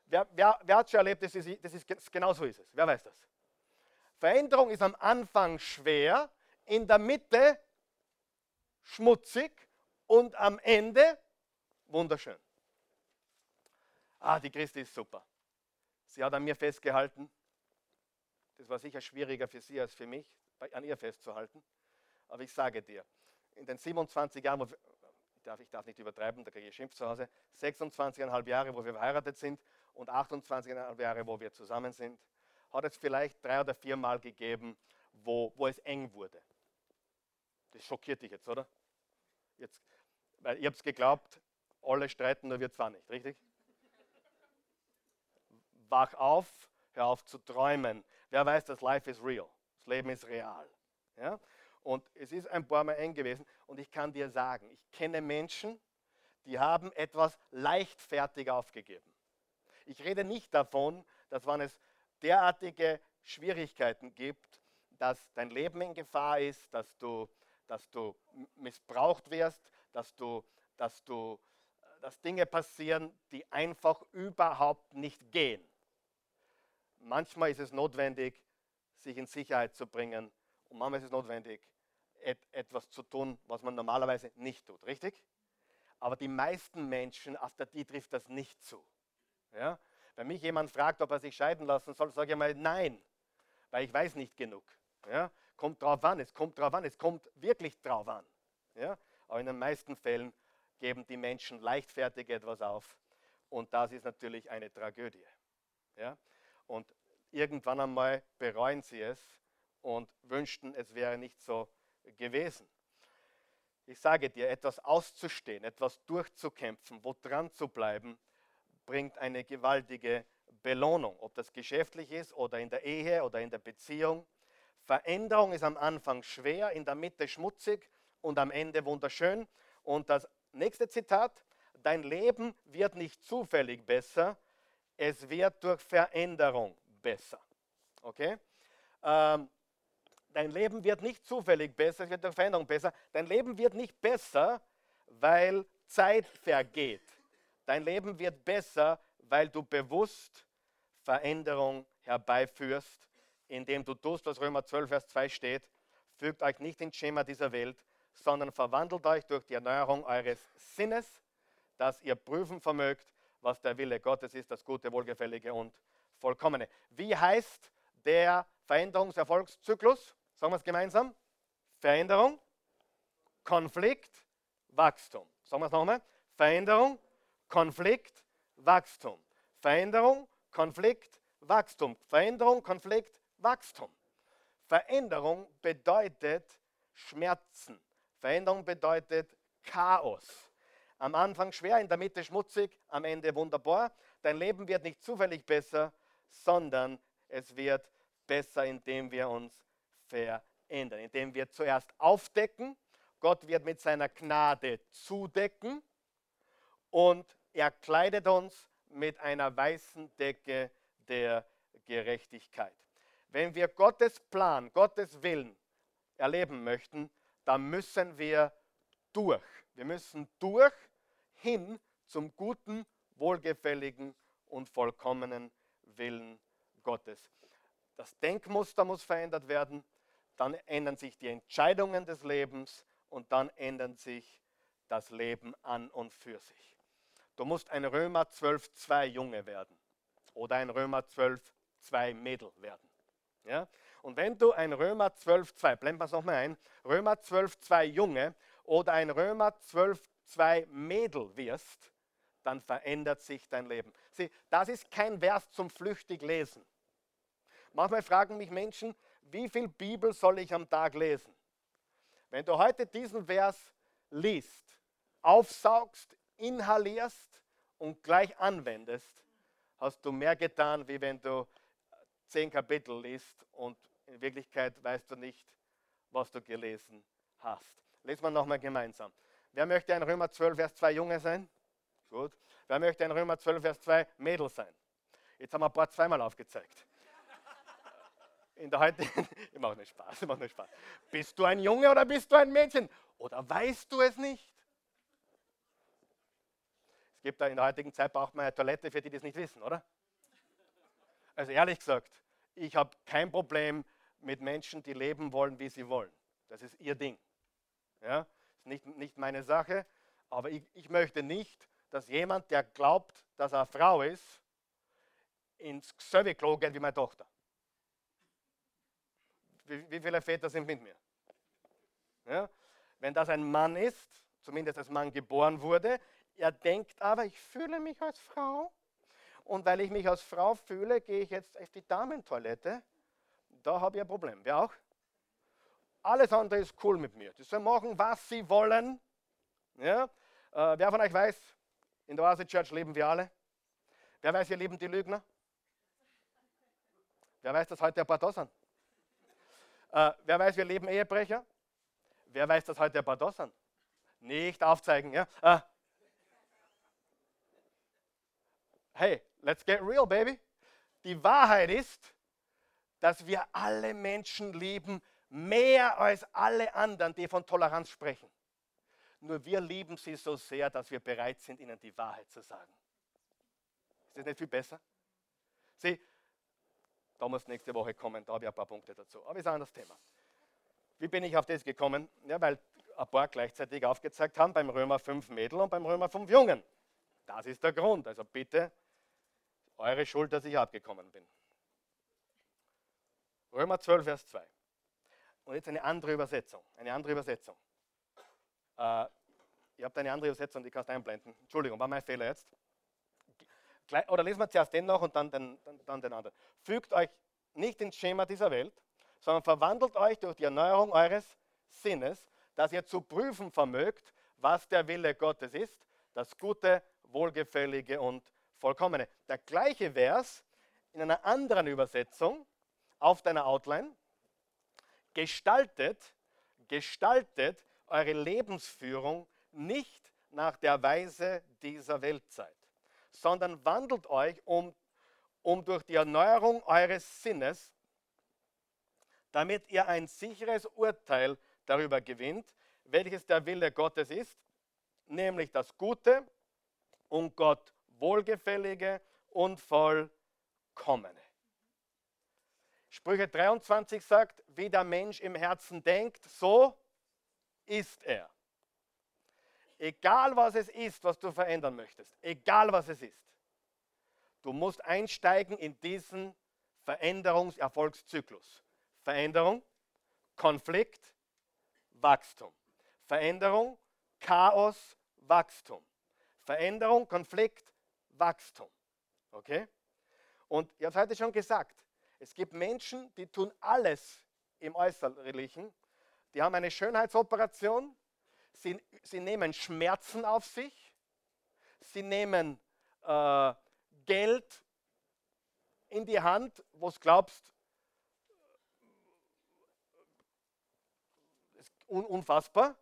Wer, wer, wer hat schon erlebt, das ist, das ist, genau so ist es. Wer weiß das? Veränderung ist am Anfang schwer, in der Mitte schmutzig und am Ende wunderschön. Ah, die Christi ist super. Sie hat an mir festgehalten. Das war sicher schwieriger für sie als für mich, an ihr festzuhalten. Aber ich sage dir, in den 27 Jahren, wo darf, ich darf nicht übertreiben, da kriege ich Schimpf zu Hause, 26,5 Jahre, wo wir verheiratet sind und 28,5 Jahre, wo wir zusammen sind, hat es vielleicht drei oder vier Mal gegeben, wo, wo es eng wurde. Das schockiert dich jetzt, oder? Jetzt, weil ihr habt geglaubt, alle streiten, nur wir zwar nicht, richtig? Wach auf, hör auf zu träumen. Wer weiß, das Life is real. Das Leben ist real. Ja? Und es ist ein paar Mal eng gewesen. Und ich kann dir sagen, ich kenne Menschen, die haben etwas leichtfertig aufgegeben. Ich rede nicht davon, dass wenn es derartige Schwierigkeiten gibt, dass dein Leben in Gefahr ist, dass du, dass du missbraucht wirst, dass, du, dass, du, dass Dinge passieren, die einfach überhaupt nicht gehen. Manchmal ist es notwendig, sich in Sicherheit zu bringen und manchmal ist es notwendig, et etwas zu tun, was man normalerweise nicht tut, richtig? Aber die meisten Menschen, auf die trifft das nicht zu. Ja? Wenn mich jemand fragt, ob er sich scheiden lassen soll, sage ich mal nein, weil ich weiß nicht genug. Ja? Kommt drauf an, es kommt drauf an, es kommt wirklich drauf an. Ja? Aber in den meisten Fällen geben die Menschen leichtfertig etwas auf und das ist natürlich eine Tragödie. Ja? Und irgendwann einmal bereuen sie es und wünschten, es wäre nicht so gewesen. Ich sage dir, etwas auszustehen, etwas durchzukämpfen, wo dran zu bleiben, bringt eine gewaltige Belohnung, ob das geschäftlich ist oder in der Ehe oder in der Beziehung. Veränderung ist am Anfang schwer, in der Mitte schmutzig und am Ende wunderschön. Und das nächste Zitat, dein Leben wird nicht zufällig besser, es wird durch Veränderung besser. Okay? Ähm, dein Leben wird nicht zufällig besser, es wird durch Veränderung besser. Dein Leben wird nicht besser, weil Zeit vergeht. Dein Leben wird besser, weil du bewusst Veränderung herbeiführst, indem du tust, was Römer 12, Vers 2 steht. Fügt euch nicht ins Schema dieser Welt, sondern verwandelt euch durch die Erneuerung eures Sinnes, dass ihr prüfen vermögt, was der Wille Gottes ist, das Gute, Wohlgefällige und Vollkommene. Wie heißt der Veränderungserfolgszyklus? Sagen wir es gemeinsam. Veränderung, Konflikt, Wachstum. Sagen wir es nochmal. Veränderung, Konflikt, Wachstum. Veränderung, Konflikt, Wachstum. Veränderung, Konflikt, Wachstum. Veränderung bedeutet Schmerzen. Veränderung bedeutet Chaos. Am Anfang schwer, in der Mitte schmutzig, am Ende wunderbar. Dein Leben wird nicht zufällig besser, sondern es wird besser, indem wir uns verändern, indem wir zuerst aufdecken. Gott wird mit seiner Gnade zudecken und er kleidet uns mit einer weißen Decke der Gerechtigkeit. Wenn wir Gottes Plan, Gottes Willen erleben möchten, dann müssen wir durch. Wir müssen durch hin zum guten, wohlgefälligen und vollkommenen Willen Gottes. Das Denkmuster muss verändert werden, dann ändern sich die Entscheidungen des Lebens und dann ändert sich das Leben an und für sich. Du musst ein Römer 12,2 Junge werden oder ein Römer 12,2 Mädel werden. Ja? Und wenn du ein Römer 12,2, blenden wir es nochmal ein, Römer 12,2 Junge oder ein Römer 12,2 Mädel wirst, dann verändert sich dein Leben. Sieh, das ist kein Vers zum flüchtig lesen. Manchmal fragen mich Menschen, wie viel Bibel soll ich am Tag lesen? Wenn du heute diesen Vers liest, aufsaugst, inhalierst und gleich anwendest, hast du mehr getan, wie wenn du zehn Kapitel liest und in Wirklichkeit weißt du nicht, was du gelesen hast. Lesen wir nochmal gemeinsam. Wer möchte ein Römer 12, Vers 2 Junge sein? Gut. Wer möchte ein Römer 12, Vers 2 Mädel sein? Jetzt haben wir ein paar zweimal aufgezeigt. In der heutigen, [LAUGHS] ich mache nicht Spaß, ich mache nicht Spaß. Bist du ein Junge oder bist du ein Mädchen? Oder weißt du es nicht? Es gibt da in der heutigen Zeit braucht man eine Toilette für die, die es nicht wissen, oder? Also ehrlich gesagt, ich habe kein Problem mit Menschen, die leben wollen, wie sie wollen. Das ist ihr Ding. Ja, ist nicht, nicht meine Sache, aber ich, ich möchte nicht, dass jemand, der glaubt, dass er Frau ist, ins Klo geht wie meine Tochter. Wie, wie, viele Väter sind mit mir? Ja? Wenn das ein Mann ist, zumindest als Mann geboren wurde, er denkt aber, ich fühle mich als Frau und weil ich mich als Frau fühle, gehe ich jetzt auf die Damentoilette. Da habe ich ein Problem. Wer auch? Alles andere ist cool mit mir. Die sollen machen, was sie wollen. Ja? Äh, wer von euch weiß, in der Oasis Church leben wir alle. Wer weiß, wir lieben die Lügner? Wer weiß, dass heute ein paar sind? Äh, wer weiß, wir leben Ehebrecher? Wer weiß, dass heute ein paar sind? Nicht aufzeigen. Ja? Äh, hey, let's get real, baby. Die Wahrheit ist, dass wir alle Menschen lieben, mehr als alle anderen, die von Toleranz sprechen. Nur wir lieben sie so sehr, dass wir bereit sind, ihnen die Wahrheit zu sagen. Ist das nicht viel besser? Sieh, da muss nächste Woche kommen, da habe ich ein paar Punkte dazu. Aber ist ein anderes Thema. Wie bin ich auf das gekommen? Ja, weil ein paar gleichzeitig aufgezeigt haben, beim Römer 5 Mädel und beim Römer 5 Jungen. Das ist der Grund. Also bitte, eure Schuld, dass ich abgekommen bin. Römer 12, Vers 2. Und jetzt eine andere Übersetzung. Eine andere Übersetzung. Äh, ihr habt eine andere Übersetzung, die kannst du einblenden. Entschuldigung, war mein Fehler jetzt. Oder lesen wir zuerst den noch und dann den, dann, dann den anderen. Fügt euch nicht ins Schema dieser Welt, sondern verwandelt euch durch die Erneuerung eures Sinnes, dass ihr zu prüfen vermögt, was der Wille Gottes ist, das Gute, Wohlgefällige und Vollkommene. Der gleiche Vers in einer anderen Übersetzung auf deiner Outline gestaltet, gestaltet eure Lebensführung nicht nach der Weise dieser Weltzeit, sondern wandelt euch um, um durch die Erneuerung eures Sinnes, damit ihr ein sicheres Urteil darüber gewinnt, welches der Wille Gottes ist, nämlich das Gute und Gott Wohlgefällige und Vollkommene. Sprüche 23 sagt, wie der Mensch im Herzen denkt, so ist er. Egal was es ist, was du verändern möchtest, egal was es ist, du musst einsteigen in diesen Veränderungserfolgszyklus. Veränderung, Konflikt, Wachstum. Veränderung, Chaos, Wachstum. Veränderung, Konflikt, Wachstum. Okay? Und ich habe es heute schon gesagt, es gibt Menschen, die tun alles im Äußerlichen. Die haben eine Schönheitsoperation, sie, sie nehmen Schmerzen auf sich, sie nehmen äh, Geld in die Hand, wo du glaubst, ist un unfassbar.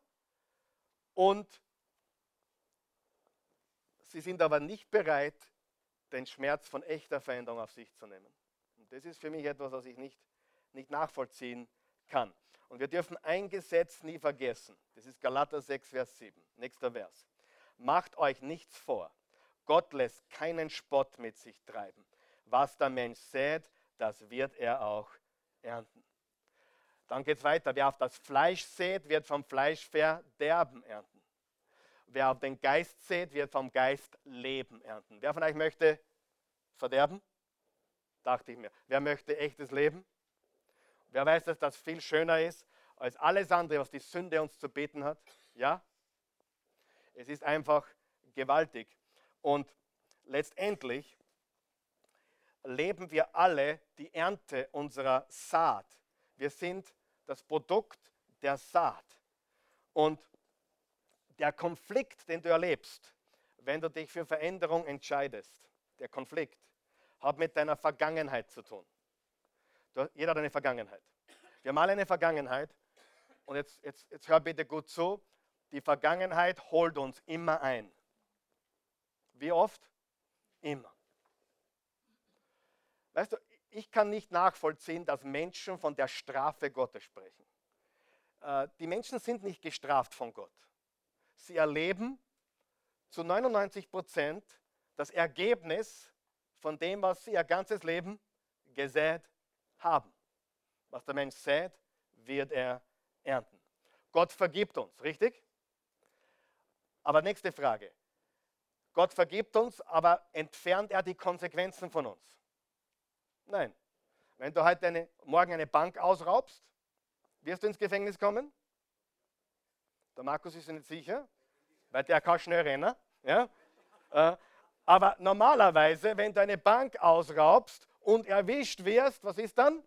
Und sie sind aber nicht bereit, den Schmerz von echter Veränderung auf sich zu nehmen. Und das ist für mich etwas, was ich nicht, nicht nachvollziehen kann. Und wir dürfen ein Gesetz nie vergessen. Das ist Galater 6, Vers 7. Nächster Vers. Macht euch nichts vor. Gott lässt keinen Spott mit sich treiben. Was der Mensch sät, das wird er auch ernten. Dann geht es weiter. Wer auf das Fleisch sät, wird vom Fleisch Verderben ernten. Wer auf den Geist sät, wird vom Geist Leben ernten. Wer von euch möchte Verderben? dachte ich mir. Wer möchte echtes Leben? Wer weiß, dass das viel schöner ist als alles andere, was die Sünde uns zu beten hat? Ja? Es ist einfach gewaltig. Und letztendlich leben wir alle die Ernte unserer Saat. Wir sind das Produkt der Saat. Und der Konflikt, den du erlebst, wenn du dich für Veränderung entscheidest, der Konflikt, hat mit deiner Vergangenheit zu tun. Du, jeder hat eine Vergangenheit. Wir haben alle eine Vergangenheit. Und jetzt, jetzt, jetzt hör bitte gut zu. Die Vergangenheit holt uns immer ein. Wie oft? Immer. Weißt du, ich kann nicht nachvollziehen, dass Menschen von der Strafe Gottes sprechen. Äh, die Menschen sind nicht gestraft von Gott. Sie erleben zu 99 Prozent das Ergebnis von dem, was sie ihr ganzes Leben gesät haben. Was der Mensch sät, wird er ernten. Gott vergibt uns, richtig? Aber nächste Frage. Gott vergibt uns, aber entfernt er die Konsequenzen von uns? Nein. Wenn du heute eine, morgen eine Bank ausraubst, wirst du ins Gefängnis kommen? Der Markus ist nicht sicher, weil der kann schnell rennen. Ja? Äh, aber normalerweise, wenn du eine Bank ausraubst und erwischt wirst, was ist dann?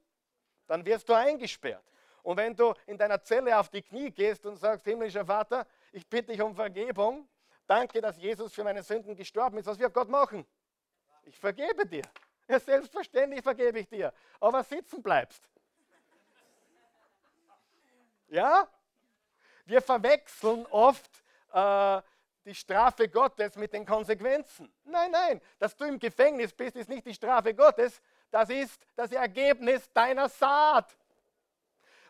Dann wirst du eingesperrt. Und wenn du in deiner Zelle auf die Knie gehst und sagst, himmlischer Vater, ich bitte dich um Vergebung, danke, dass Jesus für meine Sünden gestorben ist, was wird Gott machen? Ich vergebe dir. Ja, selbstverständlich vergebe ich dir. Aber sitzen bleibst. Ja? Wir verwechseln oft äh, die Strafe Gottes mit den Konsequenzen. Nein, nein, dass du im Gefängnis bist, ist nicht die Strafe Gottes, das ist das Ergebnis deiner Saat.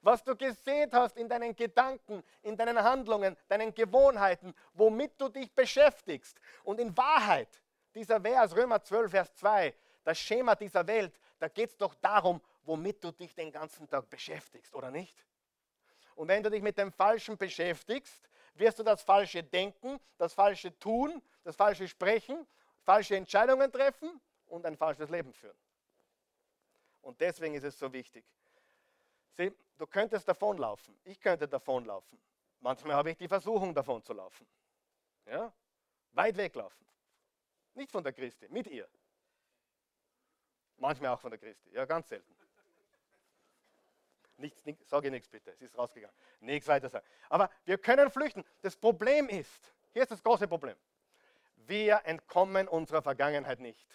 Was du gesehen hast in deinen Gedanken, in deinen Handlungen, deinen Gewohnheiten, womit du dich beschäftigst. Und in Wahrheit, dieser Vers, Römer 12, Vers 2, das Schema dieser Welt, da geht es doch darum, womit du dich den ganzen Tag beschäftigst, oder nicht? Und wenn du dich mit dem Falschen beschäftigst, wirst du das falsche Denken, das falsche Tun, das falsche Sprechen, falsche Entscheidungen treffen und ein falsches Leben führen. Und deswegen ist es so wichtig. Sieh, du könntest davonlaufen. Ich könnte davonlaufen. Manchmal habe ich die Versuchung, davon zu laufen. Ja? Weit weglaufen. Nicht von der Christi, mit ihr. Manchmal auch von der Christi. Ja, ganz selten. Nichts, nichts, sage nichts bitte, es ist rausgegangen. Nichts weiter sagen. Aber wir können flüchten. Das Problem ist, hier ist das große Problem. Wir entkommen unserer Vergangenheit nicht.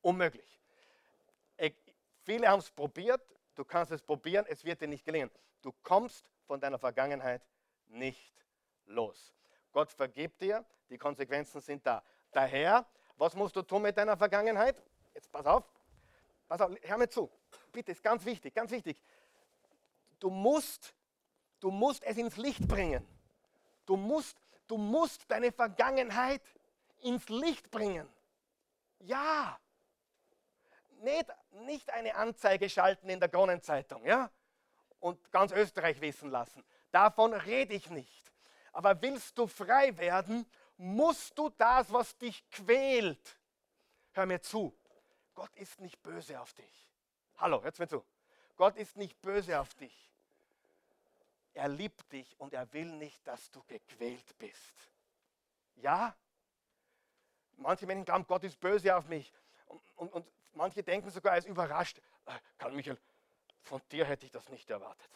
Unmöglich. Ich, viele haben es probiert, du kannst es probieren, es wird dir nicht gelingen. Du kommst von deiner Vergangenheit nicht los. Gott vergibt dir, die Konsequenzen sind da. Daher, was musst du tun mit deiner Vergangenheit? Jetzt pass auf, Pass auf, hör mir zu. Bitte, ist ganz wichtig, ganz wichtig. Du musst, du musst es ins Licht bringen. Du musst, du musst deine Vergangenheit ins Licht bringen. Ja. Nicht, nicht eine Anzeige schalten in der Kronenzeitung, ja? Und ganz Österreich wissen lassen. Davon rede ich nicht. Aber willst du frei werden, musst du das, was dich quält. Hör mir zu. Gott ist nicht böse auf dich. Hallo, hört mir zu. Gott ist nicht böse auf dich. Er liebt dich und er will nicht, dass du gequält bist. Ja? Manche Menschen glauben, Gott ist böse auf mich. Und, und, und manche denken sogar, er ist überrascht. Äh, Karl Michael, von dir hätte ich das nicht erwartet.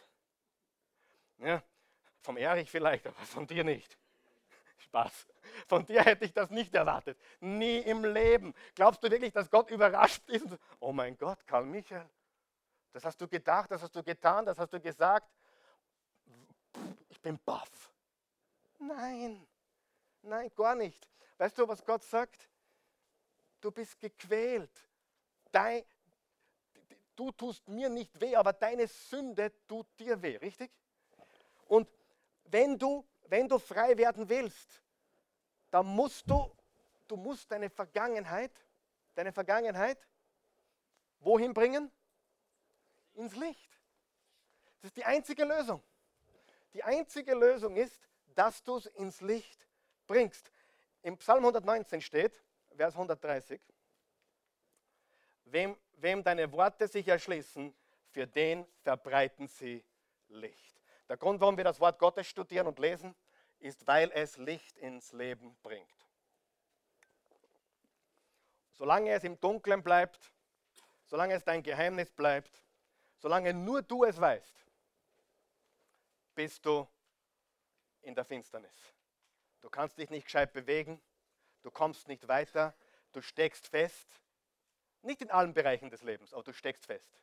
Ja, vom Erich vielleicht, aber von dir nicht. Spaß. Von dir hätte ich das nicht erwartet. Nie im Leben. Glaubst du wirklich, dass Gott überrascht ist? Oh mein Gott, Karl Michael, das hast du gedacht, das hast du getan, das hast du gesagt. Ich bin baff. Nein, nein, gar nicht. Weißt du, was Gott sagt? Du bist gequält. Dein, du tust mir nicht weh, aber deine Sünde tut dir weh, richtig? Und wenn du, wenn du frei werden willst, da musst du, du musst deine Vergangenheit, deine Vergangenheit wohin bringen? Ins Licht. Das ist die einzige Lösung. Die einzige Lösung ist, dass du es ins Licht bringst. Im Psalm 119 steht, Vers 130, wem, wem deine Worte sich erschließen, für den verbreiten sie Licht. Der Grund, warum wir das Wort Gottes studieren und lesen, ist, weil es Licht ins Leben bringt. solange es im Dunkeln bleibt, solange es dein Geheimnis bleibt, solange nur du es weißt, bist du in der Finsternis. Du kannst dich nicht gescheit bewegen, du kommst nicht weiter, du steckst fest. Nicht in allen Bereichen des Lebens, aber du steckst fest.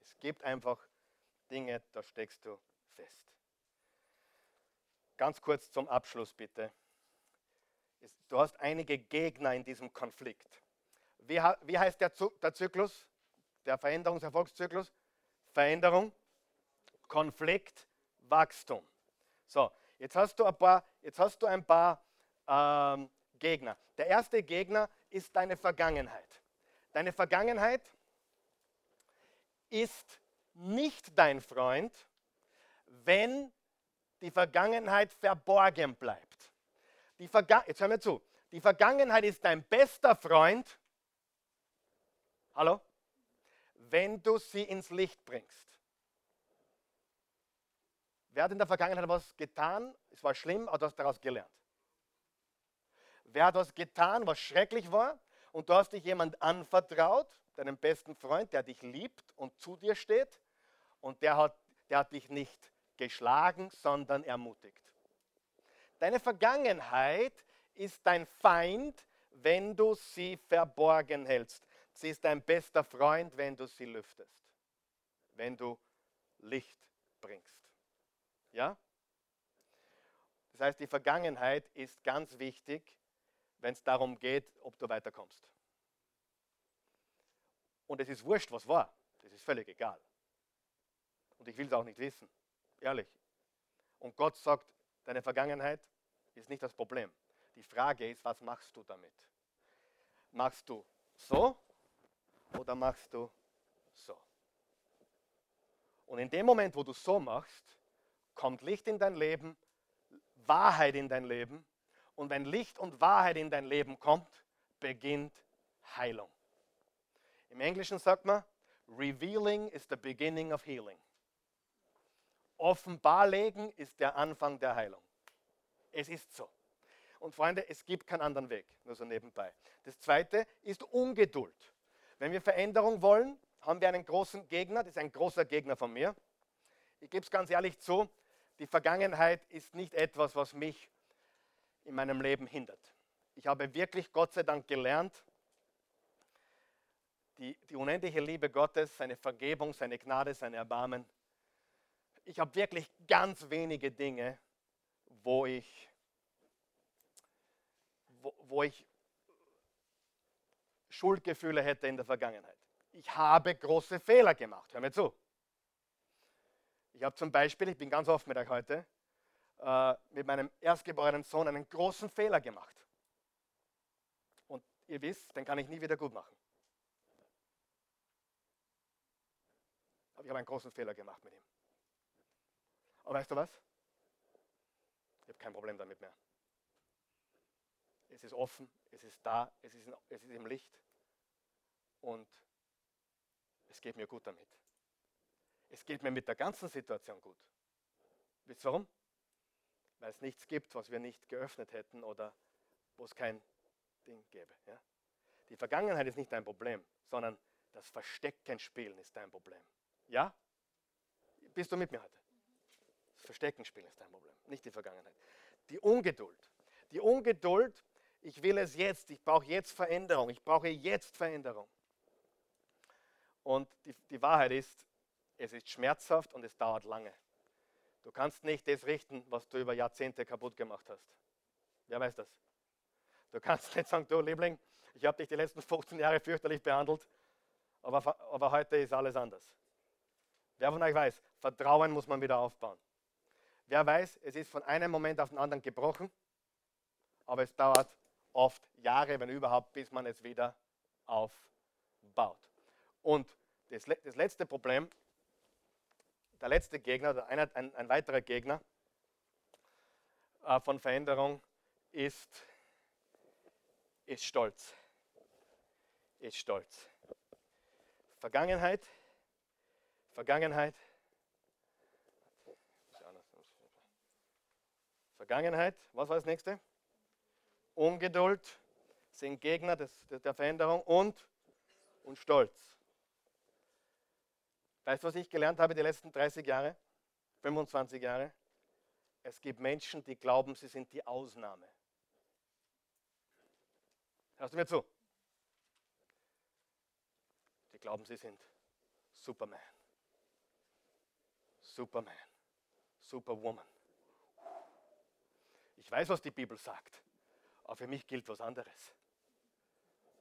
Es gibt einfach Dinge, da steckst du fest. Ganz kurz zum Abschluss bitte. Du hast einige Gegner in diesem Konflikt. Wie, heißt der, der Zyklus, der Veränderungserfolgszyklus? Veränderung, Konflikt, Wachstum. So, jetzt hast du ein paar, jetzt hast du ein paar ähm, Gegner. Der erste Gegner ist deine Vergangenheit. Deine Vergangenheit ist nicht dein Freund, wenn die Vergangenheit verborgen bleibt. Die Verga Jetzt hör mir zu. Die Vergangenheit ist dein bester Freund. Hallo? Wenn du sie ins Licht bringst. Wer hat in der Vergangenheit was getan? Es war schlimm, aber du hast daraus gelernt. Wer hat was getan, was schrecklich war? Und du hast dich jemand anvertraut, deinem besten Freund, der dich liebt und zu dir steht. Und der hat, der hat dich nicht geschlagen, sondern ermutigt. Deine Vergangenheit ist dein Feind, wenn du sie verborgen hältst. Sie ist dein bester Freund, wenn du sie lüftest, wenn du Licht bringst. Ja? Das heißt, die Vergangenheit ist ganz wichtig, wenn es darum geht, ob du weiterkommst. Und es ist wurscht, was war. Das ist völlig egal. Und ich will es auch nicht wissen. Ehrlich. Und Gott sagt, deine Vergangenheit ist nicht das Problem. Die Frage ist, was machst du damit? Machst du so oder machst du so? Und in dem Moment, wo du so machst, kommt Licht in dein Leben, Wahrheit in dein Leben. Und wenn Licht und Wahrheit in dein Leben kommt, beginnt Heilung. Im Englischen sagt man, Revealing is the beginning of healing. Offenbarlegen ist der Anfang der Heilung. Es ist so. Und Freunde, es gibt keinen anderen Weg, nur so nebenbei. Das zweite ist Ungeduld. Wenn wir Veränderung wollen, haben wir einen großen Gegner, das ist ein großer Gegner von mir. Ich gebe es ganz ehrlich zu, die Vergangenheit ist nicht etwas, was mich in meinem Leben hindert. Ich habe wirklich Gott sei Dank gelernt, die, die unendliche Liebe Gottes, seine Vergebung, seine Gnade, sein Erbarmen. Ich habe wirklich ganz wenige Dinge, wo ich, wo, wo ich Schuldgefühle hätte in der Vergangenheit. Ich habe große Fehler gemacht. Hör mir zu. Ich habe zum Beispiel, ich bin ganz offen mit euch heute, äh, mit meinem erstgeborenen Sohn einen großen Fehler gemacht. Und ihr wisst, den kann ich nie wieder gut machen. Aber ich habe einen großen Fehler gemacht mit ihm. Aber weißt du was? Ich habe kein Problem damit mehr. Es ist offen, es ist da, es ist, es ist im Licht und es geht mir gut damit. Es geht mir mit der ganzen Situation gut. Wisst ihr warum? Weil es nichts gibt, was wir nicht geöffnet hätten oder wo es kein Ding gäbe. Ja? Die Vergangenheit ist nicht dein Problem, sondern das Verstecken spielen ist dein Problem. Ja? Bist du mit mir heute? Das Verstecken spielen ist dein Problem, nicht die Vergangenheit. Die Ungeduld. Die Ungeduld, ich will es jetzt, ich brauche jetzt Veränderung, ich brauche jetzt Veränderung. Und die, die Wahrheit ist, es ist schmerzhaft und es dauert lange. Du kannst nicht das richten, was du über Jahrzehnte kaputt gemacht hast. Wer weiß das? Du kannst [LAUGHS] nicht sagen, du Liebling, ich habe dich die letzten 15 Jahre fürchterlich behandelt, aber, aber heute ist alles anders. Wer von euch weiß, Vertrauen muss man wieder aufbauen. Wer weiß, es ist von einem Moment auf den anderen gebrochen, aber es dauert oft Jahre, wenn überhaupt, bis man es wieder aufbaut. Und das, das letzte Problem der letzte Gegner, ein, ein, ein weiterer Gegner äh, von Veränderung ist, ist Stolz. Ist Stolz. Vergangenheit, Vergangenheit, Vergangenheit, was war das nächste? Ungeduld, sind Gegner des, der Veränderung und, und Stolz. Weißt du, was ich gelernt habe die letzten 30 Jahre, 25 Jahre? Es gibt Menschen, die glauben, sie sind die Ausnahme. Hörst du mir zu? Die glauben, sie sind Superman, Superman, Superwoman. Ich weiß, was die Bibel sagt, aber für mich gilt was anderes.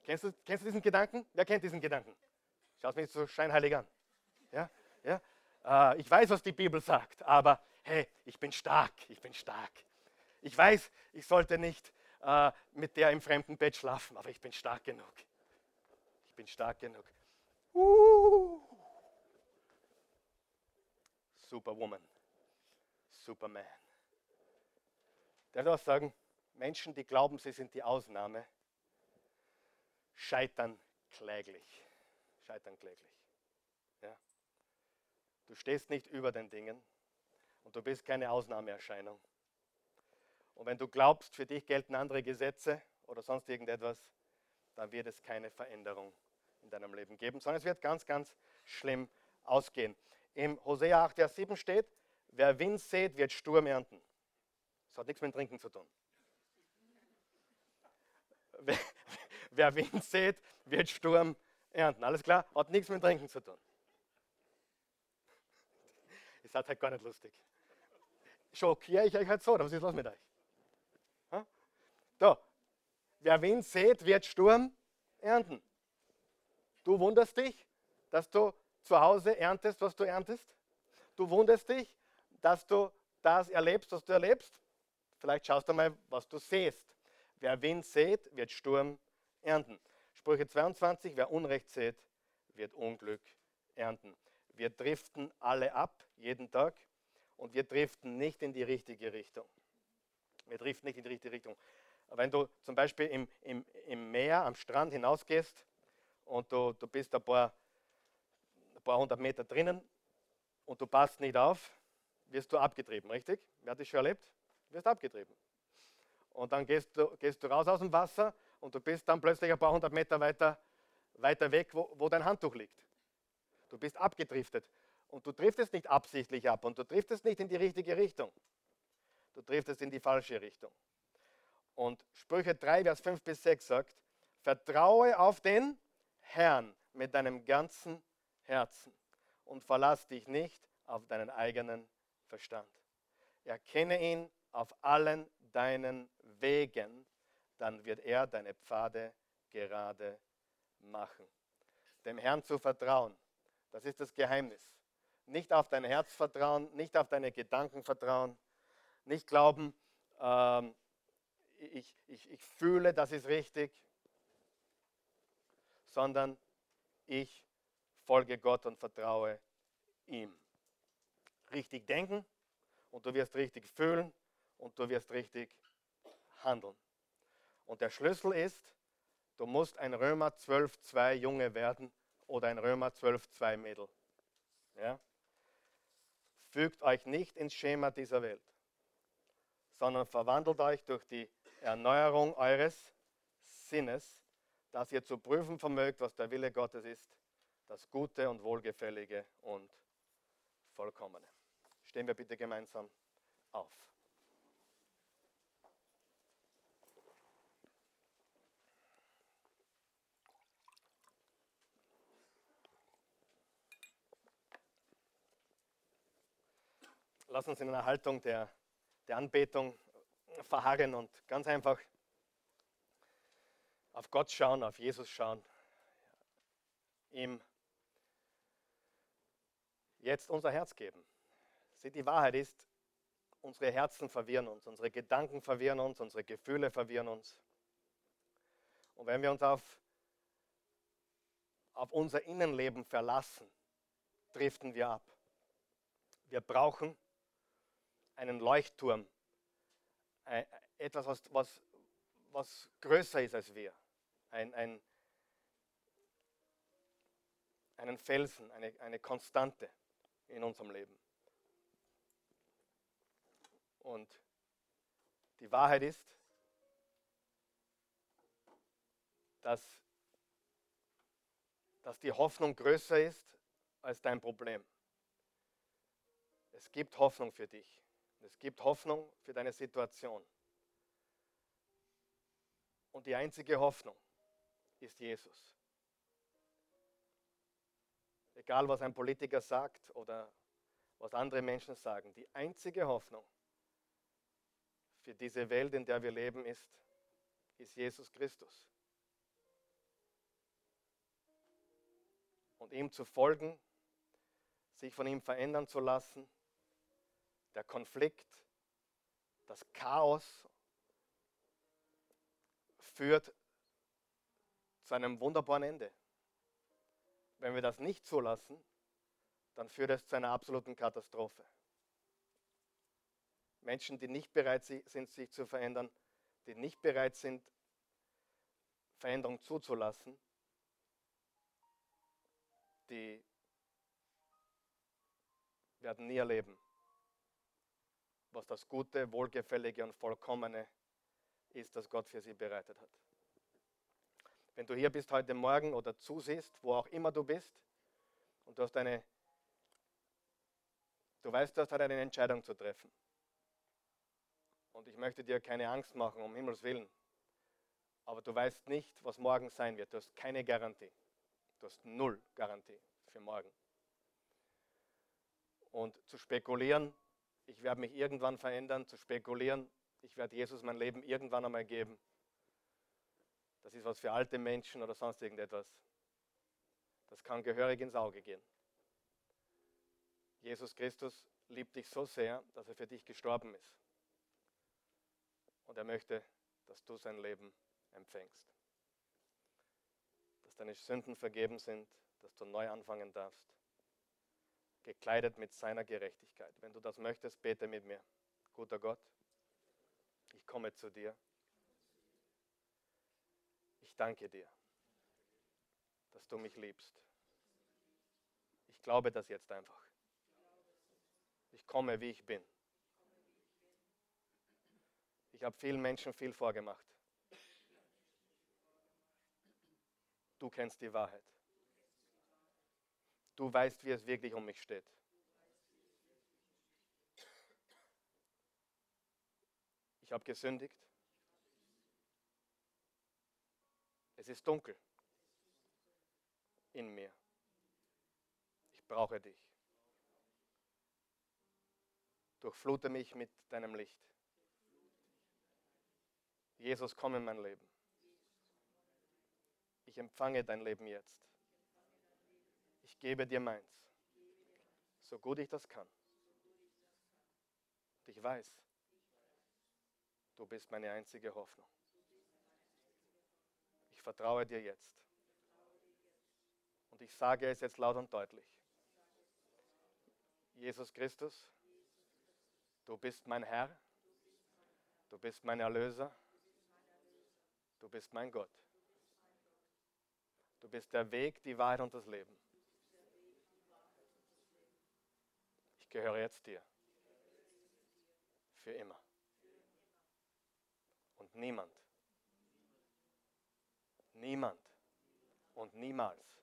Kennst du, kennst du diesen Gedanken? Wer kennt diesen Gedanken? Schaut mich so scheinheilig an. Ja? Ja? Äh, ich weiß, was die Bibel sagt, aber hey, ich bin stark, ich bin stark. Ich weiß, ich sollte nicht äh, mit der im fremden Bett schlafen, aber ich bin stark genug. Ich bin stark genug. Uh. Superwoman, Superman. Der auch sagen, Menschen, die glauben, sie sind die Ausnahme, scheitern kläglich. Scheitern kläglich. Du stehst nicht über den Dingen und du bist keine Ausnahmeerscheinung. Und wenn du glaubst, für dich gelten andere Gesetze oder sonst irgendetwas, dann wird es keine Veränderung in deinem Leben geben, sondern es wird ganz, ganz schlimm ausgehen. Im Hosea 8, Vers 7 steht, wer Wind sät, wird Sturm ernten. Das hat nichts mit Trinken zu tun. Wer, Wind sät, wird Sturm ernten. Alles klar? Hat nichts mit Trinken zu tun. Ihr seid halt gar nicht lustig. Schockiere ich euch halt so, oder was ist los mit euch? Da. Wer Wind sät, wird Sturm ernten. Du wunderst dich, dass du zu Hause erntest, was du erntest. Du wunderst dich, dass du das erlebst, was du erlebst. Vielleicht schaust du mal, was du siehst. Wer Wind sät, wird Sturm ernten. Sprüche 22, wer Unrecht sät, wird Unglück ernten. Wir driften alle ab, jeden Tag, und wir driften nicht in die richtige Richtung. Wir driften nicht in die richtige Richtung. Wenn du zum Beispiel im, im, im Meer, am Strand hinausgehst und du, du bist ein paar, ein paar hundert Meter drinnen und du passt nicht auf, wirst du abgetrieben, richtig? Wer hat das schon erlebt? Du wirst abgetrieben. Und dann gehst du, gehst du raus aus dem Wasser und du bist dann plötzlich ein paar hundert Meter weiter, weiter weg, wo, wo dein Handtuch liegt. Du bist abgedriftet. Und du driftest nicht absichtlich ab und du driftest nicht in die richtige Richtung. Du driftest in die falsche Richtung. Und Sprüche 3, Vers 5 bis 6 sagt, vertraue auf den Herrn mit deinem ganzen Herzen und verlass dich nicht auf deinen eigenen Verstand. Erkenne ihn auf allen deinen Wegen, dann wird er deine Pfade gerade machen. Dem Herrn zu vertrauen, das ist das Geheimnis. Nicht auf dein Herz vertrauen, nicht auf deine Gedanken vertrauen, nicht glauben, ähm, ich, ich, ich fühle, das ist richtig, sondern ich folge Gott und vertraue ihm. Richtig denken und du wirst richtig fühlen und du wirst richtig handeln. Und der Schlüssel ist, du musst ein Römer 12,2 Junge werden oder ein Römer 12,2 Mädel. Ja? Fügt euch nicht ins Schema dieser Welt, sondern verwandelt euch durch die Erneuerung eures Sinnes, dass ihr zu prüfen vermögt, was der Wille Gottes ist, das Gute und Wohlgefällige und Vollkommene. Stehen wir bitte gemeinsam auf. Lass uns in einer Haltung der, der Anbetung verharren und ganz einfach auf Gott schauen, auf Jesus schauen, ihm jetzt unser Herz geben. Sieh, die Wahrheit ist, unsere Herzen verwirren uns, unsere Gedanken verwirren uns, unsere Gefühle verwirren uns. Und wenn wir uns auf, auf unser Innenleben verlassen, driften wir ab. Wir brauchen einen Leuchtturm, etwas, was, was, was größer ist als wir, ein, ein, einen Felsen, eine, eine Konstante in unserem Leben. Und die Wahrheit ist, dass, dass die Hoffnung größer ist als dein Problem. Es gibt Hoffnung für dich. Es gibt Hoffnung für deine Situation. Und die einzige Hoffnung ist Jesus. Egal, was ein Politiker sagt oder was andere Menschen sagen, die einzige Hoffnung für diese Welt, in der wir leben, ist, ist Jesus Christus. Und ihm zu folgen, sich von ihm verändern zu lassen, der Konflikt, das Chaos führt zu einem wunderbaren Ende. Wenn wir das nicht zulassen, dann führt es zu einer absoluten Katastrophe. Menschen, die nicht bereit sind, sich zu verändern, die nicht bereit sind, Veränderung zuzulassen, die werden nie erleben, was das Gute, Wohlgefällige und Vollkommene ist, das Gott für sie bereitet hat. Wenn du hier bist heute Morgen oder zusiehst, wo auch immer du bist, und du hast eine, du weißt, du hast halt eine Entscheidung zu treffen. Und ich möchte dir keine Angst machen, um Himmels Willen. Aber du weißt nicht, was morgen sein wird. Du hast keine Garantie. Du hast null Garantie für morgen. Und zu spekulieren, ich werde mich irgendwann verändern, zu spekulieren, ich werde Jesus mein Leben irgendwann einmal geben, das ist was für alte Menschen oder sonst irgendetwas. Das kann gehörig ins Auge gehen. Jesus Christus liebt dich so sehr, dass er für dich gestorben ist. Und er möchte, dass du sein Leben empfängst. Dass deine Sünden vergeben sind, dass du neu anfangen darfst. Gekleidet mit seiner Gerechtigkeit. Wenn du das möchtest, bete mit mir. Guter Gott, ich komme zu dir. Ich danke dir, dass du mich liebst. Ich glaube das jetzt einfach. Ich komme, wie ich bin. Ich habe vielen Menschen viel vorgemacht. Du kennst die Wahrheit. Du weißt, wie es wirklich um mich steht. Ich habe gesündigt. Es ist dunkel in mir. Ich brauche dich. Durchflute mich mit deinem Licht. Jesus, komm in mein Leben. Ich empfange dein Leben jetzt. Gebe dir meins, so gut ich das kann. Und ich weiß, du bist meine einzige Hoffnung. Ich vertraue dir jetzt. Und ich sage es jetzt laut und deutlich. Jesus Christus, du bist mein Herr, du bist mein Erlöser, Du bist mein Gott. Du bist der Weg, die Wahrheit und das Leben. Gehöre jetzt dir. Für immer. Und niemand, niemand und niemals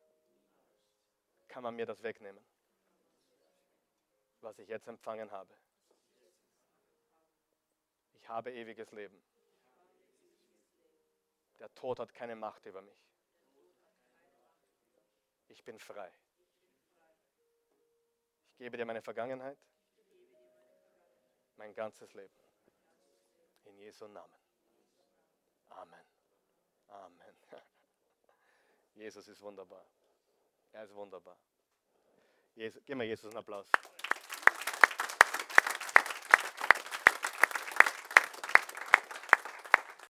kann man mir das wegnehmen, was ich jetzt empfangen habe. Ich habe ewiges Leben. Der Tod hat keine Macht über mich. Ich bin frei. Gebe dir meine Vergangenheit, mein ganzes Leben. In Jesu Namen. Amen. Amen. [LAUGHS] Jesus ist wunderbar. Er ist wunderbar. Jesus, gib mir Jesus einen Applaus.